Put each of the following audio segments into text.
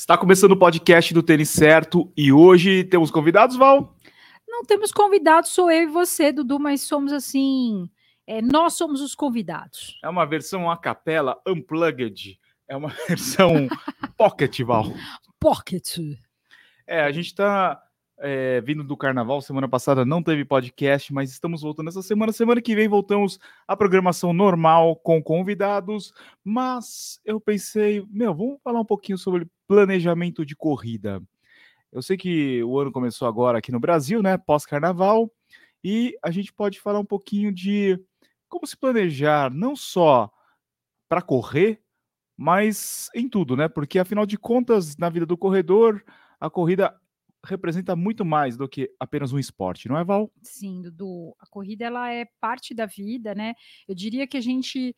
Está começando o podcast do Tênis Certo e hoje temos convidados, Val? Não temos convidados, sou eu e você, Dudu, mas somos assim. é, nós somos os convidados. É uma versão a capela unplugged. É uma versão pocket, Val. Pocket. É, a gente está vindo do carnaval. Semana passada não teve podcast, mas estamos voltando essa semana. Semana que vem voltamos à programação normal com convidados. Mas eu pensei, meu, vamos falar um pouquinho sobre planejamento de corrida. Eu sei que o ano começou agora aqui no Brasil, né? Pós-carnaval. E a gente pode falar um pouquinho de como se planejar, não só para correr, mas em tudo, né? Porque afinal de contas, na vida do corredor, a corrida representa muito mais do que apenas um esporte, não é, Val? Sim, Dudu. A corrida ela é parte da vida, né? Eu diria que a gente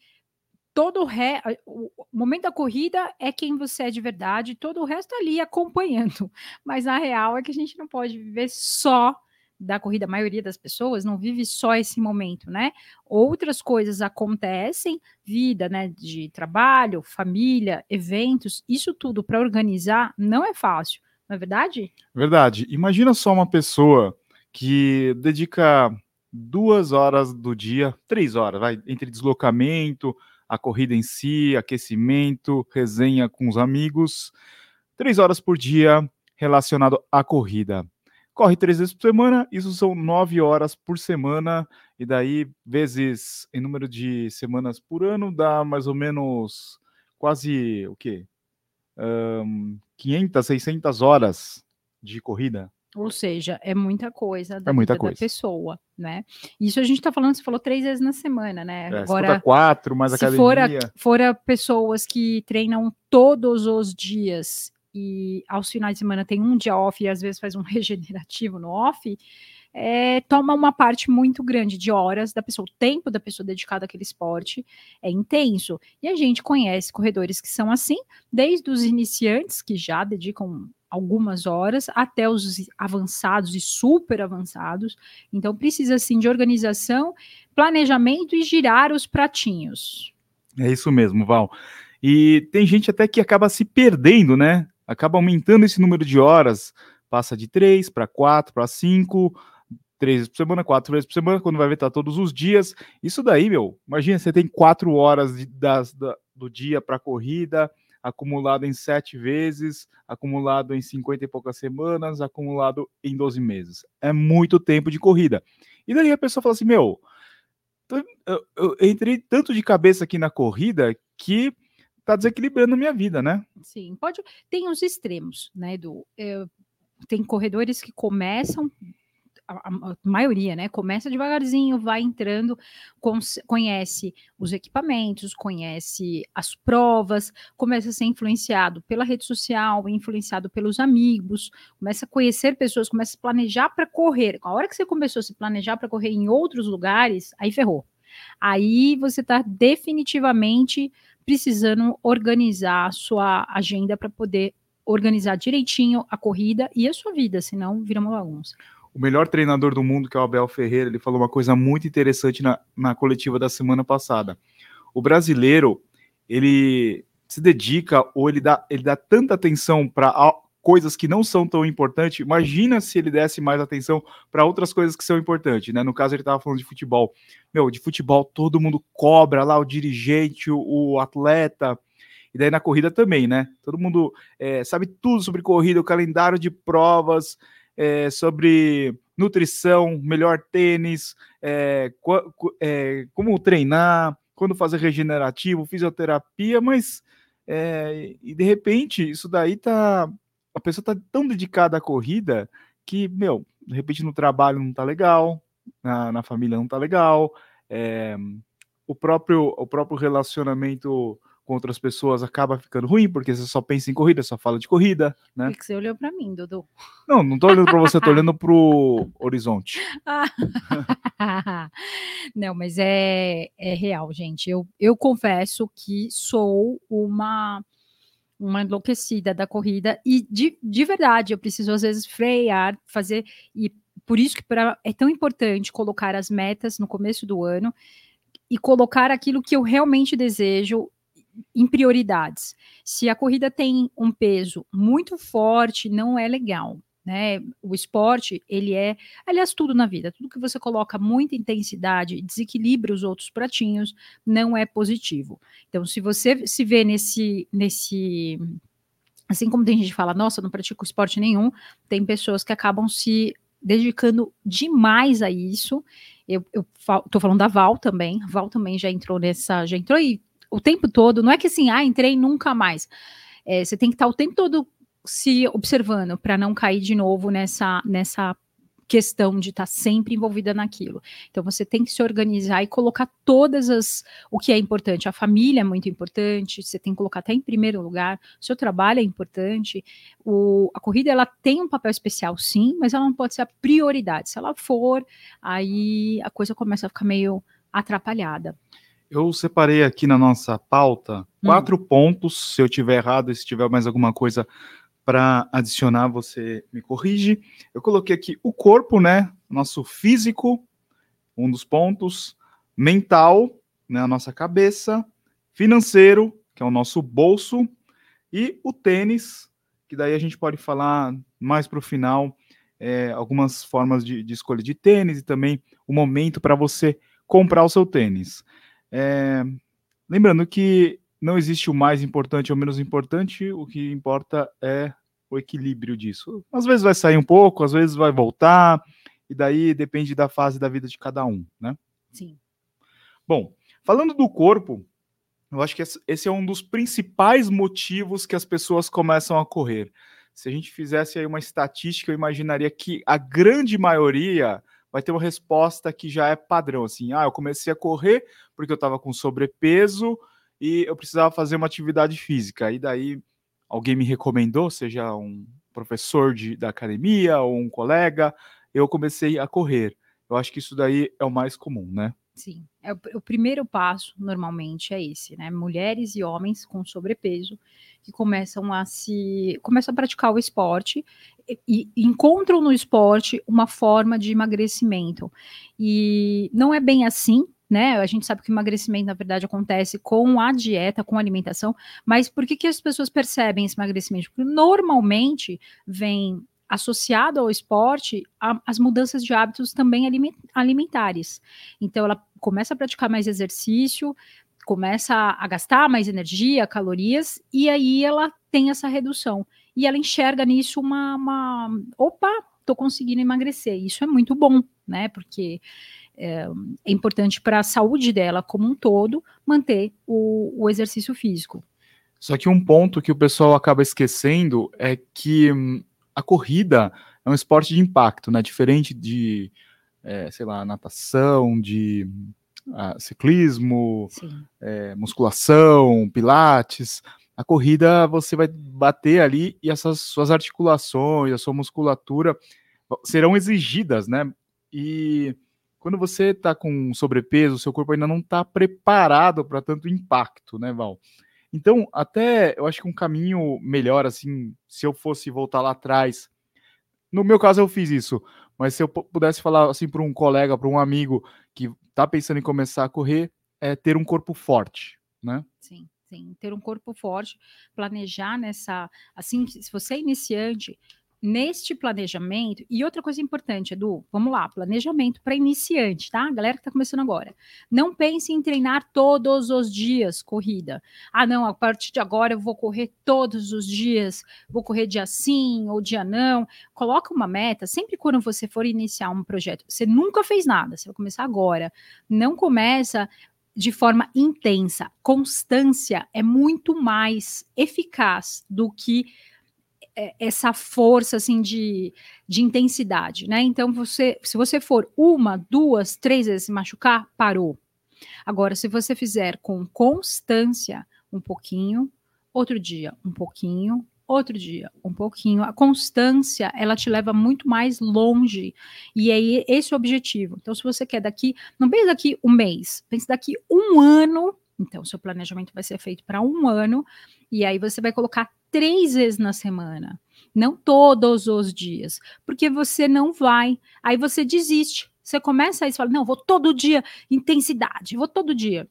todo o, re... o momento da corrida é quem você é de verdade, todo o resto ali acompanhando. Mas a real é que a gente não pode viver só da corrida. A maioria das pessoas não vive só esse momento, né? Outras coisas acontecem, vida, né, de trabalho, família, eventos, isso tudo para organizar não é fácil, não é verdade? Verdade. Imagina só uma pessoa que dedica duas horas do dia, três horas, vai, entre deslocamento, a corrida em si, aquecimento, resenha com os amigos, três horas por dia relacionado à corrida. Corre três vezes por semana, isso são nove horas por semana, e daí, vezes em número de semanas por ano, dá mais ou menos quase o quê? Ahn, 500, 600 horas de corrida. Ou seja, é muita coisa da É muita coisa. da pessoa, né? Isso a gente está falando, você falou três vezes na semana, né? É, se for Agora, quatro, mais se for a- academia. fora pessoas que treinam todos os dias e aos finais de semana tem um dia off e às vezes faz um regenerativo no off, é, toma uma parte muito grande de horas da pessoa, o tempo da pessoa dedicado àquele esporte é intenso. E a gente conhece corredores que são assim, desde os iniciantes, que já dedicam algumas horas, até os avançados e super avançados. Então precisa sim de organização, planejamento e girar os pratinhos. É isso mesmo, Val. E tem gente até que acaba se perdendo, né? Acaba aumentando esse número de horas, passa de três para quatro, para cinco, três vezes por semana, quatro vezes por semana, quando vai tá todos os dias. Isso daí, meu, imagina, você tem quatro horas de- das- da- do dia para corrida, acumulado em sete vezes, acumulado em 50 e poucas semanas, acumulado em 12 meses. É muito tempo de corrida. E daí a pessoa fala assim, meu, eu, eu entrei tanto de cabeça aqui na corrida que tá desequilibrando a minha vida, né? Sim, pode. Tem os extremos, né, Edu? Tem corredores que começam, a, a- maioria, né? Começa devagarzinho, vai entrando, conhece os equipamentos, conhece as provas, começa a ser influenciado pela rede social, influenciado pelos amigos, começa a conhecer pessoas, começa a planejar para correr. A hora que você começou a se planejar para correr em outros lugares, aí ferrou. Aí você está definitivamente precisando organizar a sua agenda para poder organizar direitinho a corrida e a sua vida, senão vira uma bagunça. O melhor treinador do mundo, que é o Abel Ferreira, ele falou uma coisa muito interessante na, na coletiva da semana passada. O brasileiro, ele se dedica ou ele dá, ele dá tanta atenção para coisas que não são tão importantes. Imagina se ele desse mais atenção para outras coisas que são importantes, né? No caso, ele estava falando de futebol. Meu, de futebol todo mundo cobra lá, o dirigente, o, o atleta. E daí na corrida também, né? Todo mundo é, sabe tudo sobre corrida, o calendário de provas, é, sobre nutrição, melhor tênis, é, qu- é, como treinar, quando fazer regenerativo, fisioterapia, mas é, e de repente isso daí tá. A pessoa tá tão dedicada à corrida que, meu, de repente no trabalho não tá legal, na, na família não tá legal, é, o, próprio, o próprio relacionamento com outras pessoas acaba ficando ruim, porque você só pensa em corrida, só fala de corrida, né? Por que você olhou para mim, Dudu? Não, não tô olhando para você, tô olhando pro horizonte. Não, mas é, é real, gente. Eu, eu confesso que sou uma uma enlouquecida da corrida e de, de verdade eu preciso às vezes frear, fazer e por isso que pra, é tão importante colocar as metas no começo do ano e colocar aquilo que eu realmente desejo em prioridades. Se a corrida tem um peso muito forte, não é legal. Né? O esporte, ele é, aliás, tudo na vida, tudo que você coloca muita intensidade, desequilibra os outros pratinhos, não é positivo. Então, se você se vê nesse, nesse assim como tem gente que fala, nossa, não pratico esporte nenhum, tem pessoas que acabam se dedicando demais a isso. Eu, eu tô falando da Val também, Val também já entrou nessa, já entrou aí o tempo todo, não é que assim, ah, entrei nunca mais. É, você tem que estar o tempo todo se observando para não cair de novo nessa, nessa questão de estar sempre envolvida naquilo. Então você tem que se organizar e colocar todas as o que é importante. A família é muito importante, você tem que colocar até em primeiro lugar. O seu trabalho é importante. O, a corrida ela tem um papel especial, sim, mas ela não pode ser a prioridade. Se ela for, aí a coisa começa a ficar meio atrapalhada. Eu separei aqui na nossa pauta hum. quatro hum. pontos. Se eu tiver errado, e se tiver mais alguma coisa para adicionar, você me corrige. Eu coloquei aqui o corpo, né? Nosso físico, um dos pontos, mental, né? A nossa cabeça, financeiro, que é o nosso bolso, e o tênis, que daí a gente pode falar mais para o final é, algumas formas de, de escolha de tênis e também o momento para você comprar o seu tênis. É, lembrando que não existe o mais importante ou menos importante, o que importa é o equilíbrio disso. Às vezes vai sair um pouco, às vezes vai voltar, e daí depende da fase da vida de cada um, né? Sim. Bom, falando do corpo, eu acho que esse é um dos principais motivos que as pessoas começam a correr. Se a gente fizesse aí uma estatística, eu imaginaria que a grande maioria vai ter uma resposta que já é padrão, assim, ah, eu comecei a correr porque eu estava com sobrepeso e eu precisava fazer uma atividade física, e daí alguém me recomendou, seja um professor de, da academia ou um colega, eu comecei a correr. Eu acho que isso daí é o mais comum, né? Sim, é o, o, primeiro passo normalmente é esse, né? Mulheres e homens com sobrepeso que começam a se começam a praticar o esporte e, e encontram no esporte uma forma de emagrecimento. E não é bem assim, né? A gente sabe que o emagrecimento, na verdade, acontece com a dieta, com a alimentação, mas por que, que as pessoas percebem esse emagrecimento? Porque normalmente vem associado ao esporte a, as mudanças de hábitos também alimentares. Então, ela começa a praticar mais exercício, começa a, gastar mais energia, calorias, e aí ela tem essa redução. E ela enxerga nisso uma, uma opa, tô conseguindo emagrecer. Isso é muito bom, né? Porque é, é importante para a saúde dela como um todo manter o, o exercício físico. Só que um ponto que o pessoal acaba esquecendo é que hum, a corrida é um esporte de impacto, né? Diferente de, é, sei lá, natação, de uh, ciclismo, é, musculação, pilates. A corrida você vai bater ali e essas suas articulações, a sua musculatura serão exigidas, né? E quando você está com sobrepeso, o seu corpo ainda não está preparado para tanto impacto, né, Val? Então, até eu acho que um caminho melhor, assim, se eu fosse voltar lá atrás, no meu caso eu fiz isso, mas se eu pudesse falar assim para um colega, para um amigo que está pensando em começar a correr, é ter um corpo forte, né? Sim, sim, ter um corpo forte, planejar nessa, assim, se você é iniciante, neste planejamento, e outra coisa importante, Edu, vamos lá, planejamento para iniciante, tá? Galera que está começando agora. Não pense em treinar todos os dias corrida. Ah, não, a partir de agora eu vou correr todos os dias, vou correr dia sim ou dia não. Coloca uma meta, sempre quando você for iniciar um projeto, você nunca fez nada, você vai começar agora. Não começa de forma intensa. Constância é muito mais eficaz do que essa força assim de, de intensidade, né? Então você, se você for uma, duas, três vezes se machucar, parou. Agora, se você fizer com constância, um pouquinho, outro dia, um pouquinho, outro dia, um pouquinho. A constância, ela te leva muito mais longe. E é esse o objetivo. Então, se você quer daqui, não pense daqui um mês, pense daqui um ano. Então, seu planejamento vai ser feito para um ano. E aí você vai colocar três vezes na semana, não todos os dias, porque você não vai. Aí você desiste. Você começa a fala: não, vou todo dia, intensidade, vou todo dia.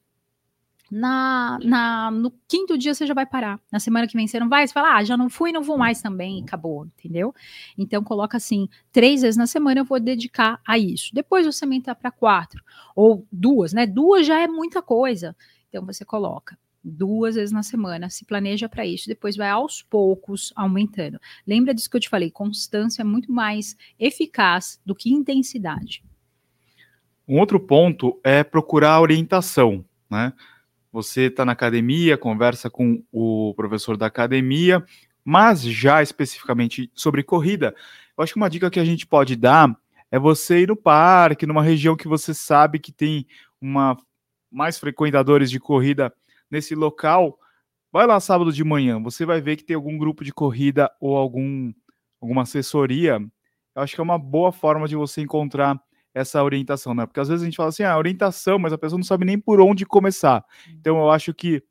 na, na, no quinto dia você já vai parar. Na semana que vem você não vai, você fala, ah, já não fui, não vou mais também, acabou, entendeu? Então coloca assim, três vezes na semana eu vou dedicar a isso. Depois você aumenta para quatro, ou duas, né? Duas já é muita coisa. Então você coloca duas vezes na semana, se planeja para isso, depois vai aos poucos aumentando. Lembra disso que eu te falei, constância é muito mais eficaz do que intensidade. Um outro ponto é procurar orientação, né? Você está na academia, conversa com o professor da academia, mas já especificamente sobre corrida, eu acho que uma dica que a gente pode dar é você ir no parque, numa região que você sabe que tem uma mais frequentadores de corrida nesse local. Vai lá sábado de manhã, você vai ver que tem algum grupo de corrida ou algum alguma assessoria. Eu acho que é uma boa forma de você encontrar essa orientação, né? Porque às vezes a gente fala assim, ah, orientação, mas a pessoa não sabe nem por onde começar. Então eu acho que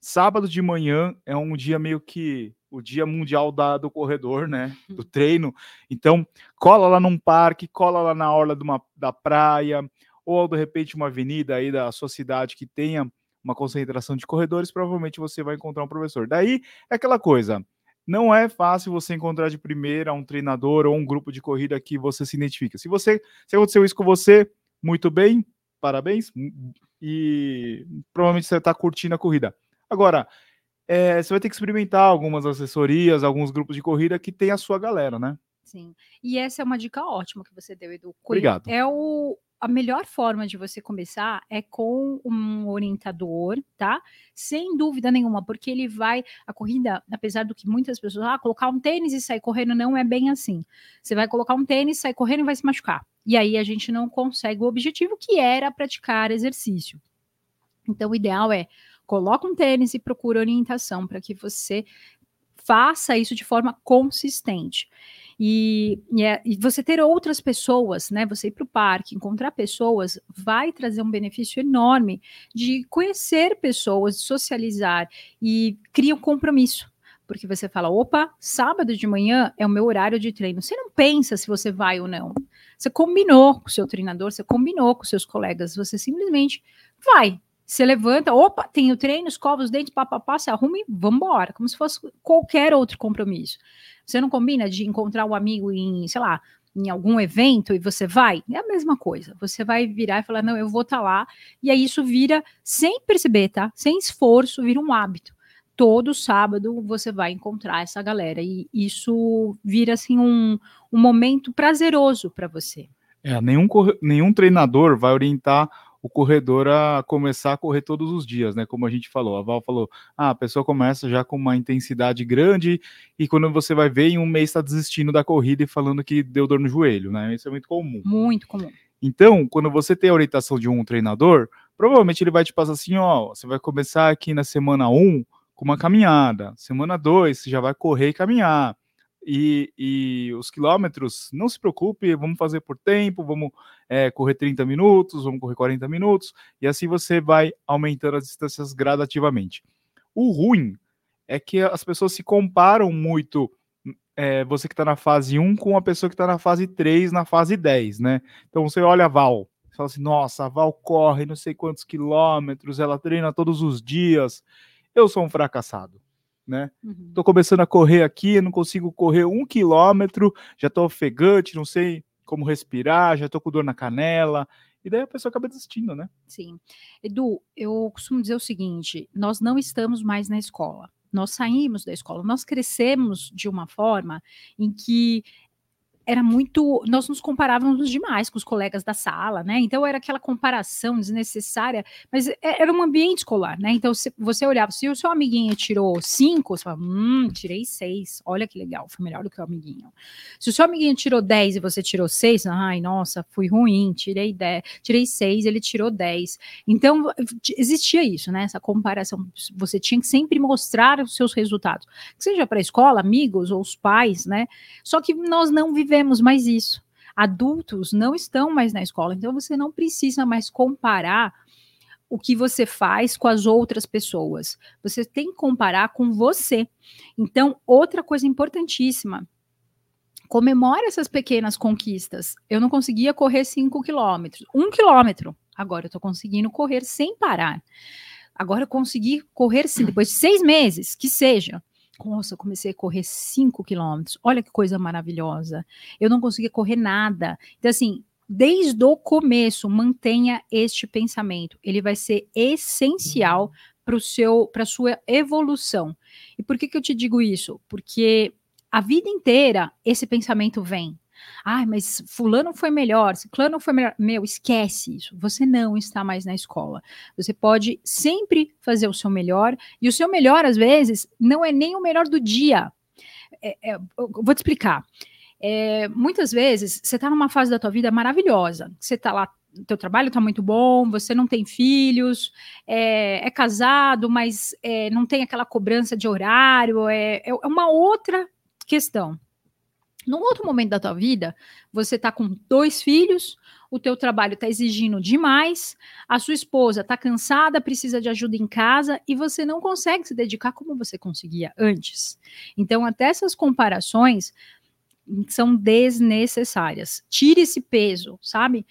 sábado de manhã é um dia meio que o dia mundial da, do corredor, né? Do uhum. treino. Então, cola lá num parque, cola lá na orla de uma, da praia, ou de repente uma avenida aí da sua cidade que tenha uma concentração de corredores, provavelmente você vai encontrar um professor. Daí é aquela coisa. Não é fácil você encontrar de primeira um treinador ou um grupo de corrida que você se identifica. Se você se aconteceu isso com você, muito bem, parabéns. E provavelmente você está curtindo a corrida. Agora, é, você vai ter que experimentar algumas assessorias, alguns grupos de corrida que tem a sua galera, né? Sim. E essa é uma dica ótima que você deu, Edu. Obrigado. É o, a melhor forma de você começar é com um orientador, tá? Sem dúvida nenhuma, porque ele vai. A corrida, apesar do que muitas pessoas. Ah, colocar um tênis e sair correndo não é bem assim. Você vai colocar um tênis, sair correndo e vai se machucar. E aí a gente não consegue o objetivo que era praticar exercício. Então, o ideal é coloca um tênis e procura orientação para que você faça isso de forma consistente. E, e, é, e, você ter outras pessoas, né? Você ir para o parque, encontrar pessoas, vai trazer um benefício enorme de conhecer pessoas, socializar e cria um compromisso. Porque você fala, opa, sábado de manhã é o meu horário de treino. Você não pensa se você vai ou não. Você combinou com o seu treinador, você combinou com seus colegas, você simplesmente vai. Você levanta, opa, tem o treino, escova os dentes, papapá, se arruma e vambora, como se fosse qualquer outro compromisso. Você não combina de encontrar um amigo em, sei lá, em algum evento e você vai? É a mesma coisa. Você vai virar e falar, não, eu vou estar tá lá. E aí isso vira, sem perceber, tá? Sem esforço, vira um hábito. Todo sábado você vai encontrar essa galera. E isso vira, assim, um, um momento prazeroso para você. É, nenhum, nenhum treinador vai orientar o corredor a começar a correr todos os dias, né? Como a gente falou, a Val falou, ah, a pessoa começa já com uma intensidade grande e quando você vai ver, em um mês está desistindo da corrida e falando que deu dor no joelho, né? Isso é muito comum. Muito comum. Então, quando você tem a orientação de um treinador, provavelmente ele vai te passar assim, ó, você vai começar aqui na semana 1 um, com uma caminhada, semana 2 você já vai correr e caminhar e, e, os quilômetros, não se preocupe, vamos fazer por tempo, vamos é, correr 30 minutos, vamos correr 40 minutos, e assim você vai aumentando as distâncias gradativamente. O ruim é que as pessoas se comparam muito, é, você que está na fase 1 com a pessoa que está na fase 3, na fase 10, né? Então você olha a Val, você fala assim, nossa, a Val corre não sei quantos quilômetros, ela treina todos os dias, eu sou um fracassado né? Uhum. Tô começando a correr aqui, não consigo correr um quilômetro, já tô ofegante, não sei como respirar, já tô com dor na canela. E daí a pessoa acaba desistindo, né? Sim. Edu, eu costumo dizer o seguinte: nós não estamos mais na escola. Nós saímos da escola, nós crescemos de uma forma em que era muito. Nós nos comparávamos demais com os colegas da sala, né? Então era aquela comparação desnecessária, mas é, era um ambiente escolar, né? Então se você olhava, se o seu amiguinho tirou cinco, você falava, hum, tirei seis, olha que legal, foi melhor do que o amiguinho. Se o seu amiguinho tirou dez e você tirou seis, ai, nossa, fui ruim, tirei dez, tirei seis, ele tirou dez. Então existia isso, né? Essa comparação. Você tinha que sempre mostrar os seus resultados, seja para a escola, amigos ou os pais, né? Só que nós não vivemos vemos mais isso. Adultos não estão mais na escola, então você não precisa mais comparar o que você faz com as outras pessoas. Você tem que comparar com você. Então, outra coisa importantíssima, comemore essas pequenas conquistas. Eu não conseguia correr 5 quilômetros, um quilômetro. Agora eu estou conseguindo correr sem parar. agora eu consegui correr sim, depois de seis meses, que seja. Nossa, eu comecei a correr 5 quilômetros. Olha que coisa maravilhosa. Eu não conseguia correr nada. Então, assim, desde o começo, mantenha este pensamento. Ele vai ser essencial para seu para sua evolução. E por que, que eu te digo isso? Porque a vida inteira esse pensamento vem. Ai, mas fulano foi melhor, ciclano foi melhor. Meu, esquece isso. Você não está mais na escola. Você pode sempre fazer o seu melhor, e o seu melhor, às vezes, não é nem o melhor do dia. É, é, vou te explicar. É, muitas vezes você está numa fase da tua vida maravilhosa. Você está lá, teu trabalho está muito bom, você não tem filhos, é, é casado, mas é, não tem aquela cobrança de horário, é, é uma outra questão. Num outro momento da tua vida, você está com dois filhos, o teu trabalho está exigindo demais, a sua esposa está cansada, precisa de ajuda em casa e você não consegue se dedicar como você conseguia antes. Então, até essas comparações são desnecessárias. Tire esse peso, sabe?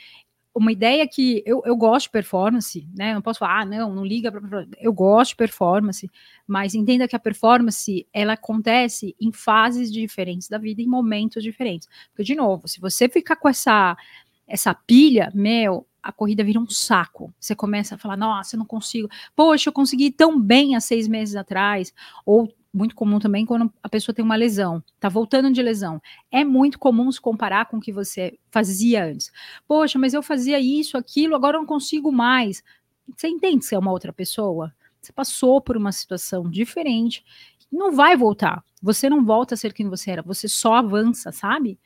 Uma ideia que eu, eu gosto de performance, né? Não posso falar, ah, não, não liga para eu gosto de performance, mas entenda que a performance ela acontece em fases diferentes da vida, em momentos diferentes. Porque de novo, se você ficar com essa essa pilha, meu, a corrida vira um saco. Você começa a falar, nossa, eu não consigo. Poxa, eu consegui tão bem há seis meses atrás, ou muito comum também quando a pessoa tem uma lesão, tá voltando de lesão. É muito comum se comparar com o que você fazia antes. Poxa, mas eu fazia isso, aquilo, agora eu não consigo mais. Você entende que você é uma outra pessoa? Você passou por uma situação diferente, não vai voltar. Você não volta a ser quem você era, você só avança, sabe?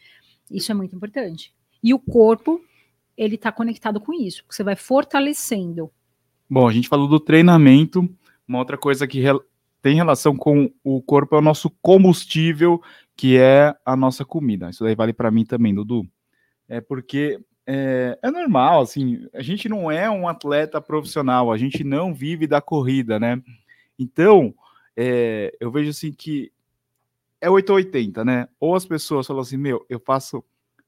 Isso é muito importante. E o corpo, ele está conectado com isso, você vai fortalecendo. Bom, a gente falou do treinamento, uma outra coisa que tem relação com o corpo, é o nosso combustível, que é a nossa comida. Isso daí vale para mim também, Dudu. É porque é, é, normal, assim, a gente não é um atleta profissional, a gente não vive da corrida, né? Então, é, eu vejo assim que é 880, né? Ou as pessoas falam assim, meu, eu faço,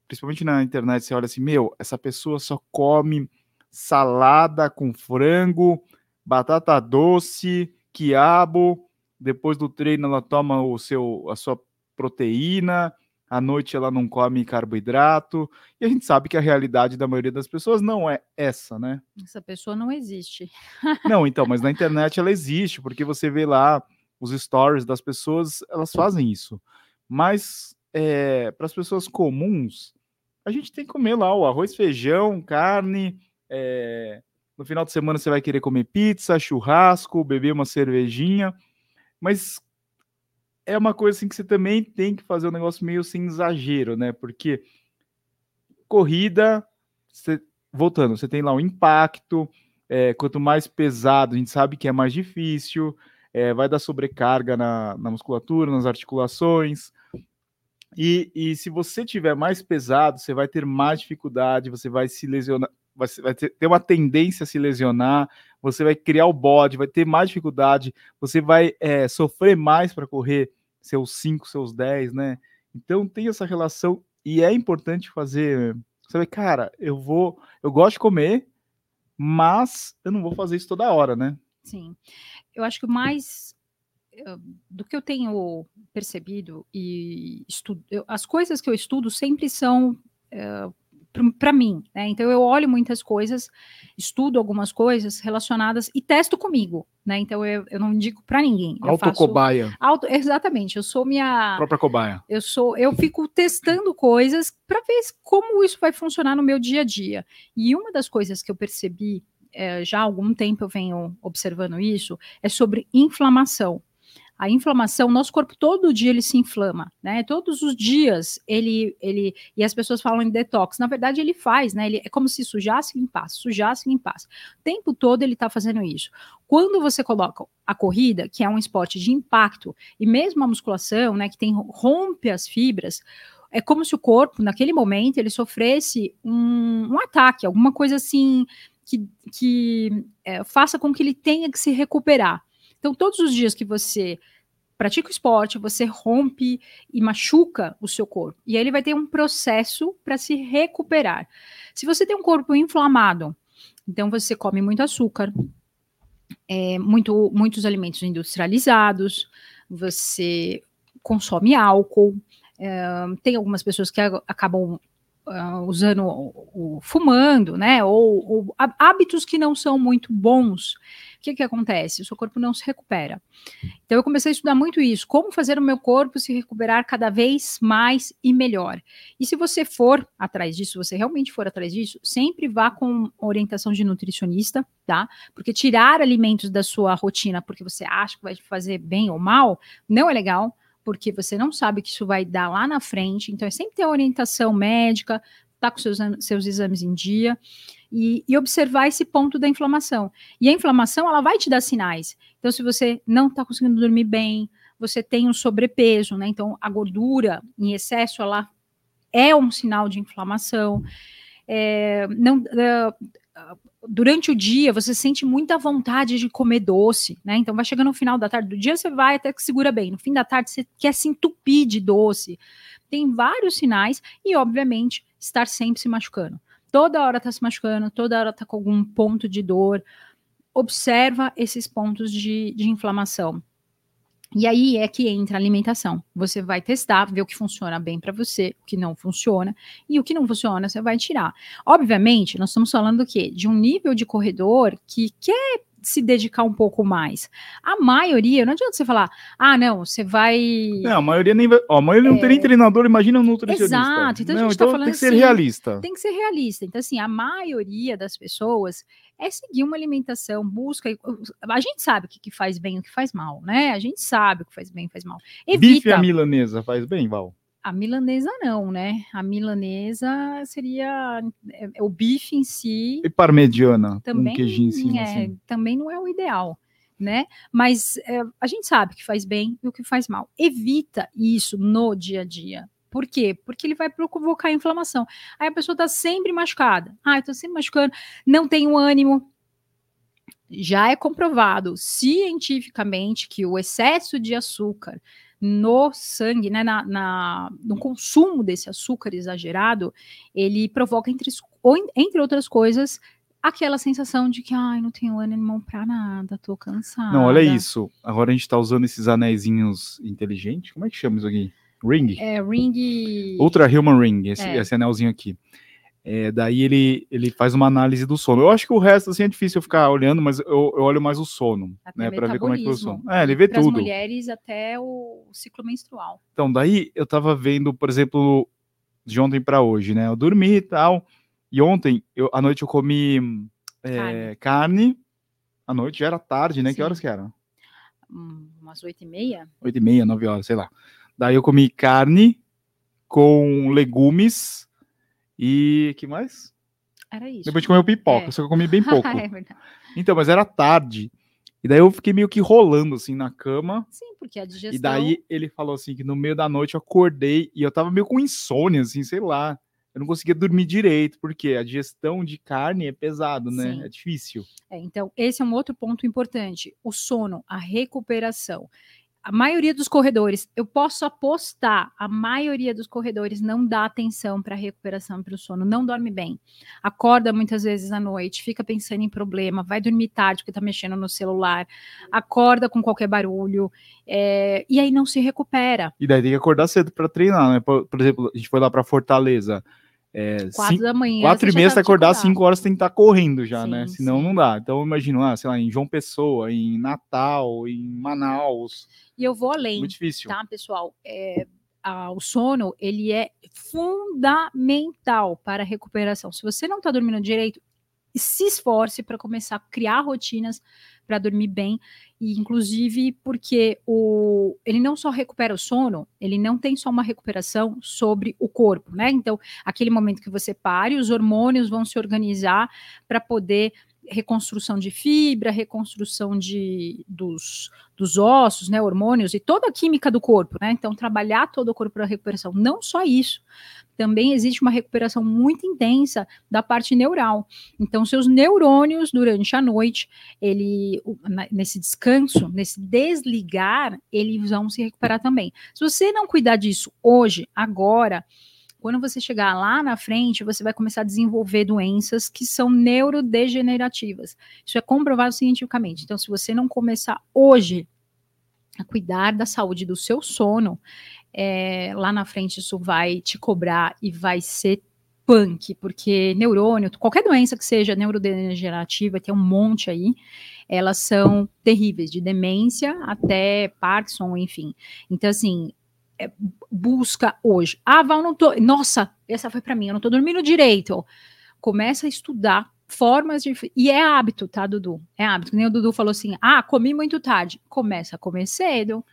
principalmente na internet, você olha assim, meu, essa pessoa só come salada com frango, batata doce, quiabo, depois do treino ela toma o seu, a sua proteína, à noite ela não come carboidrato, e a gente sabe que a realidade da maioria das pessoas não é essa, né? Essa pessoa não existe. não, então, mas na internet ela existe, porque você vê lá os stories das pessoas, elas fazem isso. Mas é, para as pessoas comuns, a gente tem que comer lá o arroz, feijão, carne, é, no final de semana você vai querer comer pizza, churrasco, beber uma cervejinha, mas é uma coisa assim que você também tem que fazer um negócio meio sem exagero, né? Porque corrida, você, voltando, você tem lá um impacto, é, quanto mais pesado, a gente sabe que é mais difícil, é, vai dar sobrecarga na, na musculatura, nas articulações. E, e se você tiver mais pesado, você vai ter mais dificuldade, você vai se lesionar, vai, vai ter, uma tendência a se lesionar, você vai criar o bode, vai ter mais dificuldade, você vai é, sofrer mais para correr seus 5, seus 10, né? Então tem essa relação e é importante fazer. Vê, cara, eu vou, eu gosto de comer, mas eu não vou fazer isso toda hora, né? Sim. Eu acho que mais do que eu tenho percebido e estudo, eu, as coisas que eu estudo sempre são uh, para mim, né? Então eu olho muitas coisas, estudo algumas coisas relacionadas e testo comigo, né? Então eu, eu não indico para ninguém. Autocobaia. Auto, exatamente, eu sou minha própria cobaia. Eu sou, eu fico testando coisas para ver como isso vai funcionar no meu dia a dia. E uma das coisas que eu percebi é, já há algum tempo eu venho observando isso é sobre inflamação a inflamação, nosso corpo todo dia ele se inflama, né? Todos os dias ele, ele e as pessoas falam em detox, na verdade ele faz, né? Ele é como se sujasse e limpasse, sujasse e limpasse. O tempo todo ele está fazendo isso. Quando você coloca a corrida, que é um esporte de impacto, e mesmo a musculação, né, que tem rompe as fibras, é como se o corpo, naquele momento, ele sofresse um, um ataque, alguma coisa assim que, que é, faça com que ele tenha que se recuperar. Então, todos os dias que você pratica o esporte, você rompe e machuca o seu corpo. E aí ele vai ter um processo para se recuperar. Se você tem um corpo inflamado, então você come muito açúcar, é, muito, muitos alimentos industrializados, você consome álcool, é, tem algumas pessoas que acabam uh, usando, o, fumando, né? Ou, ou, hábitos que não são muito bons. O que, que acontece? O seu corpo não se recupera. Então eu comecei a estudar muito isso, como fazer o meu corpo se recuperar cada vez mais e melhor. E se você for atrás disso, você realmente for atrás disso, sempre vá com orientação de nutricionista, tá? Porque tirar alimentos da sua rotina porque você acha que vai fazer bem ou mal, não é legal porque você não sabe que isso vai dar lá na frente. Então, é sempre ter orientação médica, tá com seus, seus exames em dia e, e, observar esse ponto da inflamação. E a inflamação, ela vai te dar sinais. Então, se você não está conseguindo dormir bem, você tem um sobrepeso, né? Então, a gordura em excesso, ela é um sinal de inflamação. É, não, é, durante o dia você sente muita vontade de comer doce, né? Então vai chegando no final da tarde do dia, você vai até que segura bem. No fim da tarde você quer se entupir de doce. Tem vários sinais e, obviamente, estar sempre se machucando. Toda hora tá se machucando, toda hora tá com algum ponto de dor. Observa esses pontos de, de inflamação. E aí é que entra a alimentação. Você vai testar, ver o que funciona bem para você, o que não funciona, e o que não funciona você vai tirar. Obviamente, nós estamos falando do quê? De um nível de corredor que quer se dedicar um pouco mais. A maioria, não adianta você falar, ah, não, você vai. Não, a maioria nem vai. Ó, a maioria é... não tem nem treinador, imagina um nutricionista. Exato, então não, a gente tá então falando tem que assim, ser realista. Tem que ser realista. Então, assim, a maioria das pessoas é seguir uma alimentação, busca. A gente sabe o que, que faz bem e o que faz mal, né? A gente sabe o que faz bem e faz mal. Evita. Bife a milanesa faz bem, Val? A milanesa não, né? A milanesa seria é, é, o bife em si. E parmegiana, também, um queijinho em cima, é, assim. Também não é o ideal, né? Mas é, a gente sabe o que faz bem e o que faz mal. Evita isso no dia a dia. Por quê? Porque ele vai provocar inflamação. Aí a pessoa está sempre machucada. Ah, eu tô sempre machucando, não tenho ânimo. Já é comprovado cientificamente que o excesso de açúcar no sangue, né, na, na, no consumo desse açúcar exagerado, ele provoca, entre, entre outras coisas, aquela sensação de que, ai, não tenho ânimo para nada, tô cansada. Não, olha isso. Agora a gente tá usando esses anéisinhos inteligentes. Como é que chama isso aqui? Ring? É, ring. Ultra Human Ring, esse, é. esse anelzinho aqui. É, daí ele, ele faz uma análise do sono. Eu acho que o resto assim é difícil eu ficar olhando, mas eu, eu olho mais o sono, até né, para ver como é que foi o sono. É, ele vê tudo. Para mulheres até o ciclo menstrual. Então, daí eu tava vendo, por exemplo, de ontem para hoje, né? Eu dormi e tal, e ontem eu, à noite eu comi é, carne. carne. À noite já era tarde, né? Sim. Que horas que era? Hum, umas oito e meia. Oito e meia, nove horas, sei lá. Daí eu comi carne com legumes e que mais? Era isso. Depois de comer pipoca, é. só que eu comi bem pouco. é então, mas era tarde. E daí eu fiquei meio que rolando assim na cama. Sim, porque a digestão. E daí ele falou assim que no meio da noite eu acordei e eu tava meio com insônia, assim, sei lá. Eu não conseguia dormir direito, porque a digestão de carne é pesado, né? Sim. É difícil. É, então, esse é um outro ponto importante. O sono, a recuperação a maioria dos corredores, eu posso apostar, a maioria dos corredores não dá atenção para a recuperação para o sono, não dorme bem. Acorda muitas vezes à noite, fica pensando em problema, vai dormir tarde porque está mexendo no celular, acorda com qualquer barulho, é, e aí não se recupera. E daí tem que acordar cedo para treinar, né? Por, por, exemplo, a gente foi lá para Fortaleza. É, quatro cinco, da manhã. Quatro e meia, se acordar, cinco horas tem que estar tá correndo já, sim, né? Senão sim. não dá. Então, imagino, ah, sei lá, em João Pessoa, em Natal, em Manaus. E eu vou além. Muito difícil. Tá, pessoal? É, a, o sono, ele é fundamental para a recuperação. Se você não está dormindo direito, se esforce para começar a criar rotinas para dormir bem, e inclusive porque o, ele não só recupera o sono, ele não tem só uma recuperação sobre o corpo, né? Então, aquele momento que você pare, os hormônios vão se organizar para poder reconstrução de fibra, reconstrução de, dos, dos ossos, né, hormônios e toda a química do corpo, né? Então, trabalhar todo o corpo para recuperação. Não só isso, também existe uma recuperação muito intensa da parte neural. Então, seus neurônios durante a noite, ele nesse descanso, nesse desligar, eles vão se recuperar também. Se você não cuidar disso hoje, agora, Quando você chegar lá na frente, você vai começar a desenvolver doenças que são neurodegenerativas. Isso é comprovado cientificamente. Então, se você não começar hoje a cuidar da saúde do seu sono, é, lá na frente isso vai te cobrar e vai ser punk, porque neurônio, qualquer doença que seja neurodegenerativa, tem um monte aí, elas são terríveis, de demência até Parkinson, enfim. Então, assim, busca hoje. Ah, Val, não tô. Nossa, essa foi para mim, eu não tô dormindo direito. Começa a estudar formas de. E é hábito, tá, Dudu? É hábito. Nem o Dudu falou assim: ah, comi muito tarde. Começa a comer cedo.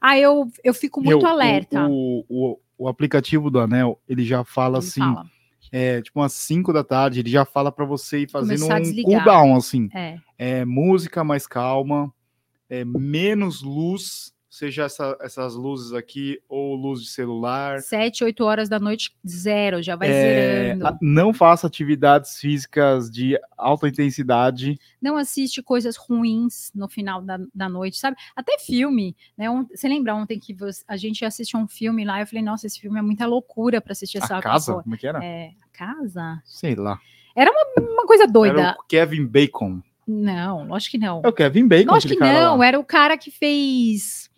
Aí eu, eu fico muito Meu, alerta. O, o, o, aplicativo do Anel, ele já fala Ele assim, fala. é, tipo umas 5 da tarde, ele já fala para você ir fazendo um cooldown, assim. É. É, música mais calma, é, menos luz, seja essa- essas luzes aqui ou luz de celular. Sete, oito horas da noite, zero, já vai É, zerando. não faça atividades físicas de alta intensidade. Não assiste coisas ruins no final da, da noite, sabe? Até filme, né? Você lembra ontem que a gente assistiu um filme lá? Eu falei, nossa, esse filme é muita loucura para assistir essa A casa? coisa. Como é que era? É, a casa? Sei lá. Uma coisa doida. Era o Kevin Bacon. Não, lógico que não. É o Kevin Bacon. Lógico que não, lá. era o cara que fez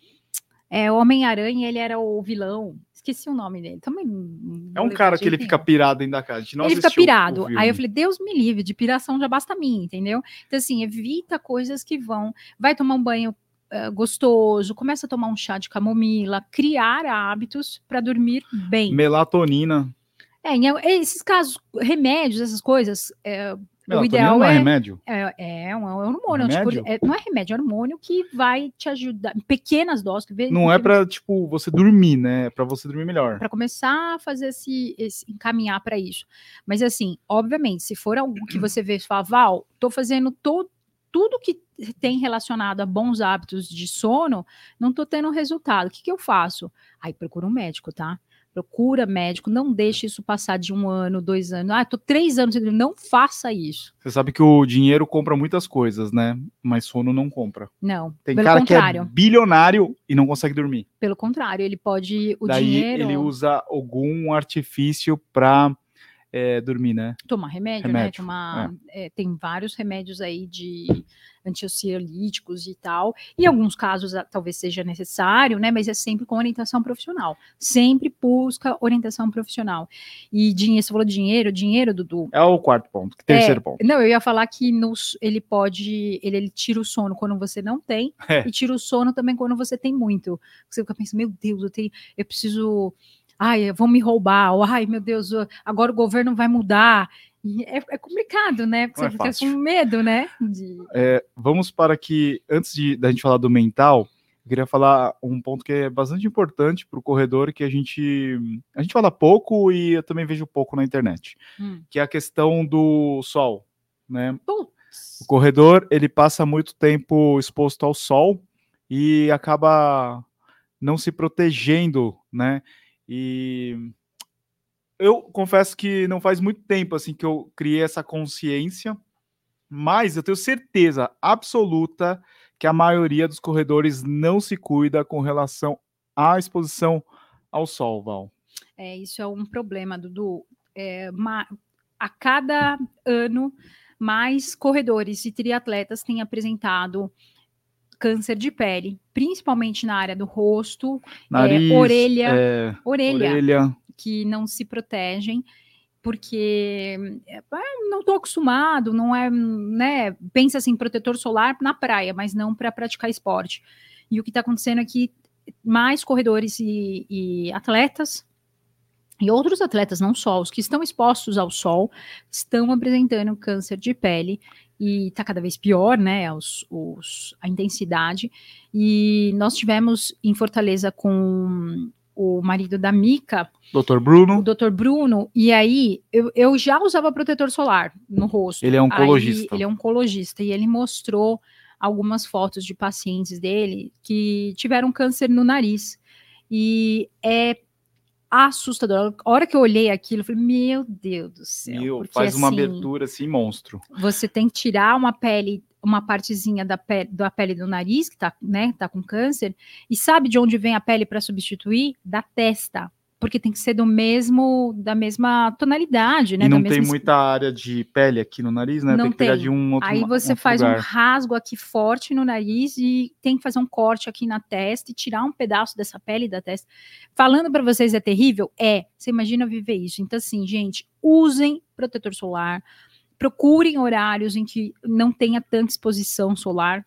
é, Homem-Aranha, ele era o vilão. Esqueci o nome dele. Também. É um cara que ele fica pirado dentro da casa. Ele fica o pirado. Aí eu falei, Deus me livre, de piração já basta a mim, entendeu? Então, assim, evita coisas que vão. Vai tomar um banho eh, gostoso, começa a tomar um chá de camomila, criar hábitos para dormir bem. Melatonina. É, esses casos, remédios, essas coisas, é, Melatonina ideal não é é- remédio. é, é um hormônio. tipo, Remédio? é- não é remédio, é hormônio que vai te ajudar. Em pequenas doses. Não é pra, tipo, você dormir, né? É pra você dormir melhor. para começar a fazer esse, esse encaminhar para isso. Mas assim, obviamente, se for algo que você vê e fala, Val, tô fazendo todo tudo que tem relacionado a bons hábitos de sono, não tô tendo resultado. O que, que eu faço? Aí procura um médico, tá? Procura médico, não deixe isso passar de um ano, dois anos. Ah, tô três anos, não faça isso. Você sabe que o dinheiro compra muitas coisas, né? Mas sono não compra. Não, Tem cara contrário. que é bilionário e não consegue dormir. Pelo contrário, ele pode o Daí dinheiro ele usa algum artifício pra é, dormir, né? tomar remédio, né? Remédio, Tomar, é, tem vários remédios aí de antiociolíticos e tal. Em alguns casos a- talvez seja necessário, né? Mas é sempre com orientação profissional. Sempre busca orientação profissional. E dinheiro, você falou dinheiro, dinheiro, Dudu. É o quarto ponto. Terceiro É, ponto. Não, eu ia falar que nos- ele pode, ele, ele tira o sono quando você não tem É. e tira o sono também quando você tem muito. Você fica pensando, meu Deus, eu tenho, eu preciso, ai, vão me roubar, ou ai, meu Deus, eu- agora o governo vai mudar. É, é complicado, né? Porque Não é você fica fácil. com medo, né? de- É, vamos para que, antes de, da gente falar do mental, eu queria falar um ponto que é bastante importante para o corredor, que a gente, a gente fala pouco e eu também vejo pouco na internet, Hum. que é a questão do sol, né? Putz. O corredor, ele passa muito tempo exposto ao sol e acaba não se protegendo, né? E eu confesso que não faz muito tempo assim que eu criei essa consciência, mas eu tenho certeza absoluta que a maioria dos corredores não se cuida com relação à exposição ao sol, Val. É, isso é um problema, Dudu. É, ma- a cada ano, mais corredores e triatletas têm apresentado câncer de pele, principalmente na área do rosto, Nariz, orelha, é, orelha, orelha, que não se protegem, porque é, ah, não estou acostumado, não é, né? Pensa assim, protetor solar na praia, mas não para praticar esporte. E o que está acontecendo é que mais corredores e, e atletas e outros atletas, não só os que estão expostos ao sol, estão apresentando câncer de pele e está cada vez pior, né? Os, os, a intensidade. E nós tivemos em Fortaleza com o marido da Mica, Dr. o Bruno, Dr. Bruno, e aí eu, eu já usava protetor solar no rosto. Ele é Aí oncologista. ele é oncologista e ele mostrou algumas fotos de pacientes dele que tiveram câncer no nariz. E é assustador. A hora que eu olhei aquilo, eu falei, meu Deus do céu. Meu, porque, faz uma assim, abertura assim, monstro. Você tem que tirar uma pele, uma partezinha da pele, da pele do nariz, que tá, né, tá com câncer, e sabe de onde vem a pele para substituir? Da testa. Porque tem que ser do mesmo, da mesma tonalidade, né? E não mesma tem es- muita área de pele aqui no nariz, né? Não tem que pegar tem. de um outro Aí você outro faz um lugar. rasgo aqui forte no nariz e tem que fazer um corte aqui na testa e tirar um pedaço dessa pele da testa. Falando para vocês é terrível? É. Você imagina viver isso. Então, assim, gente, usem protetor solar. Procurem horários em que não tenha tanta exposição solar.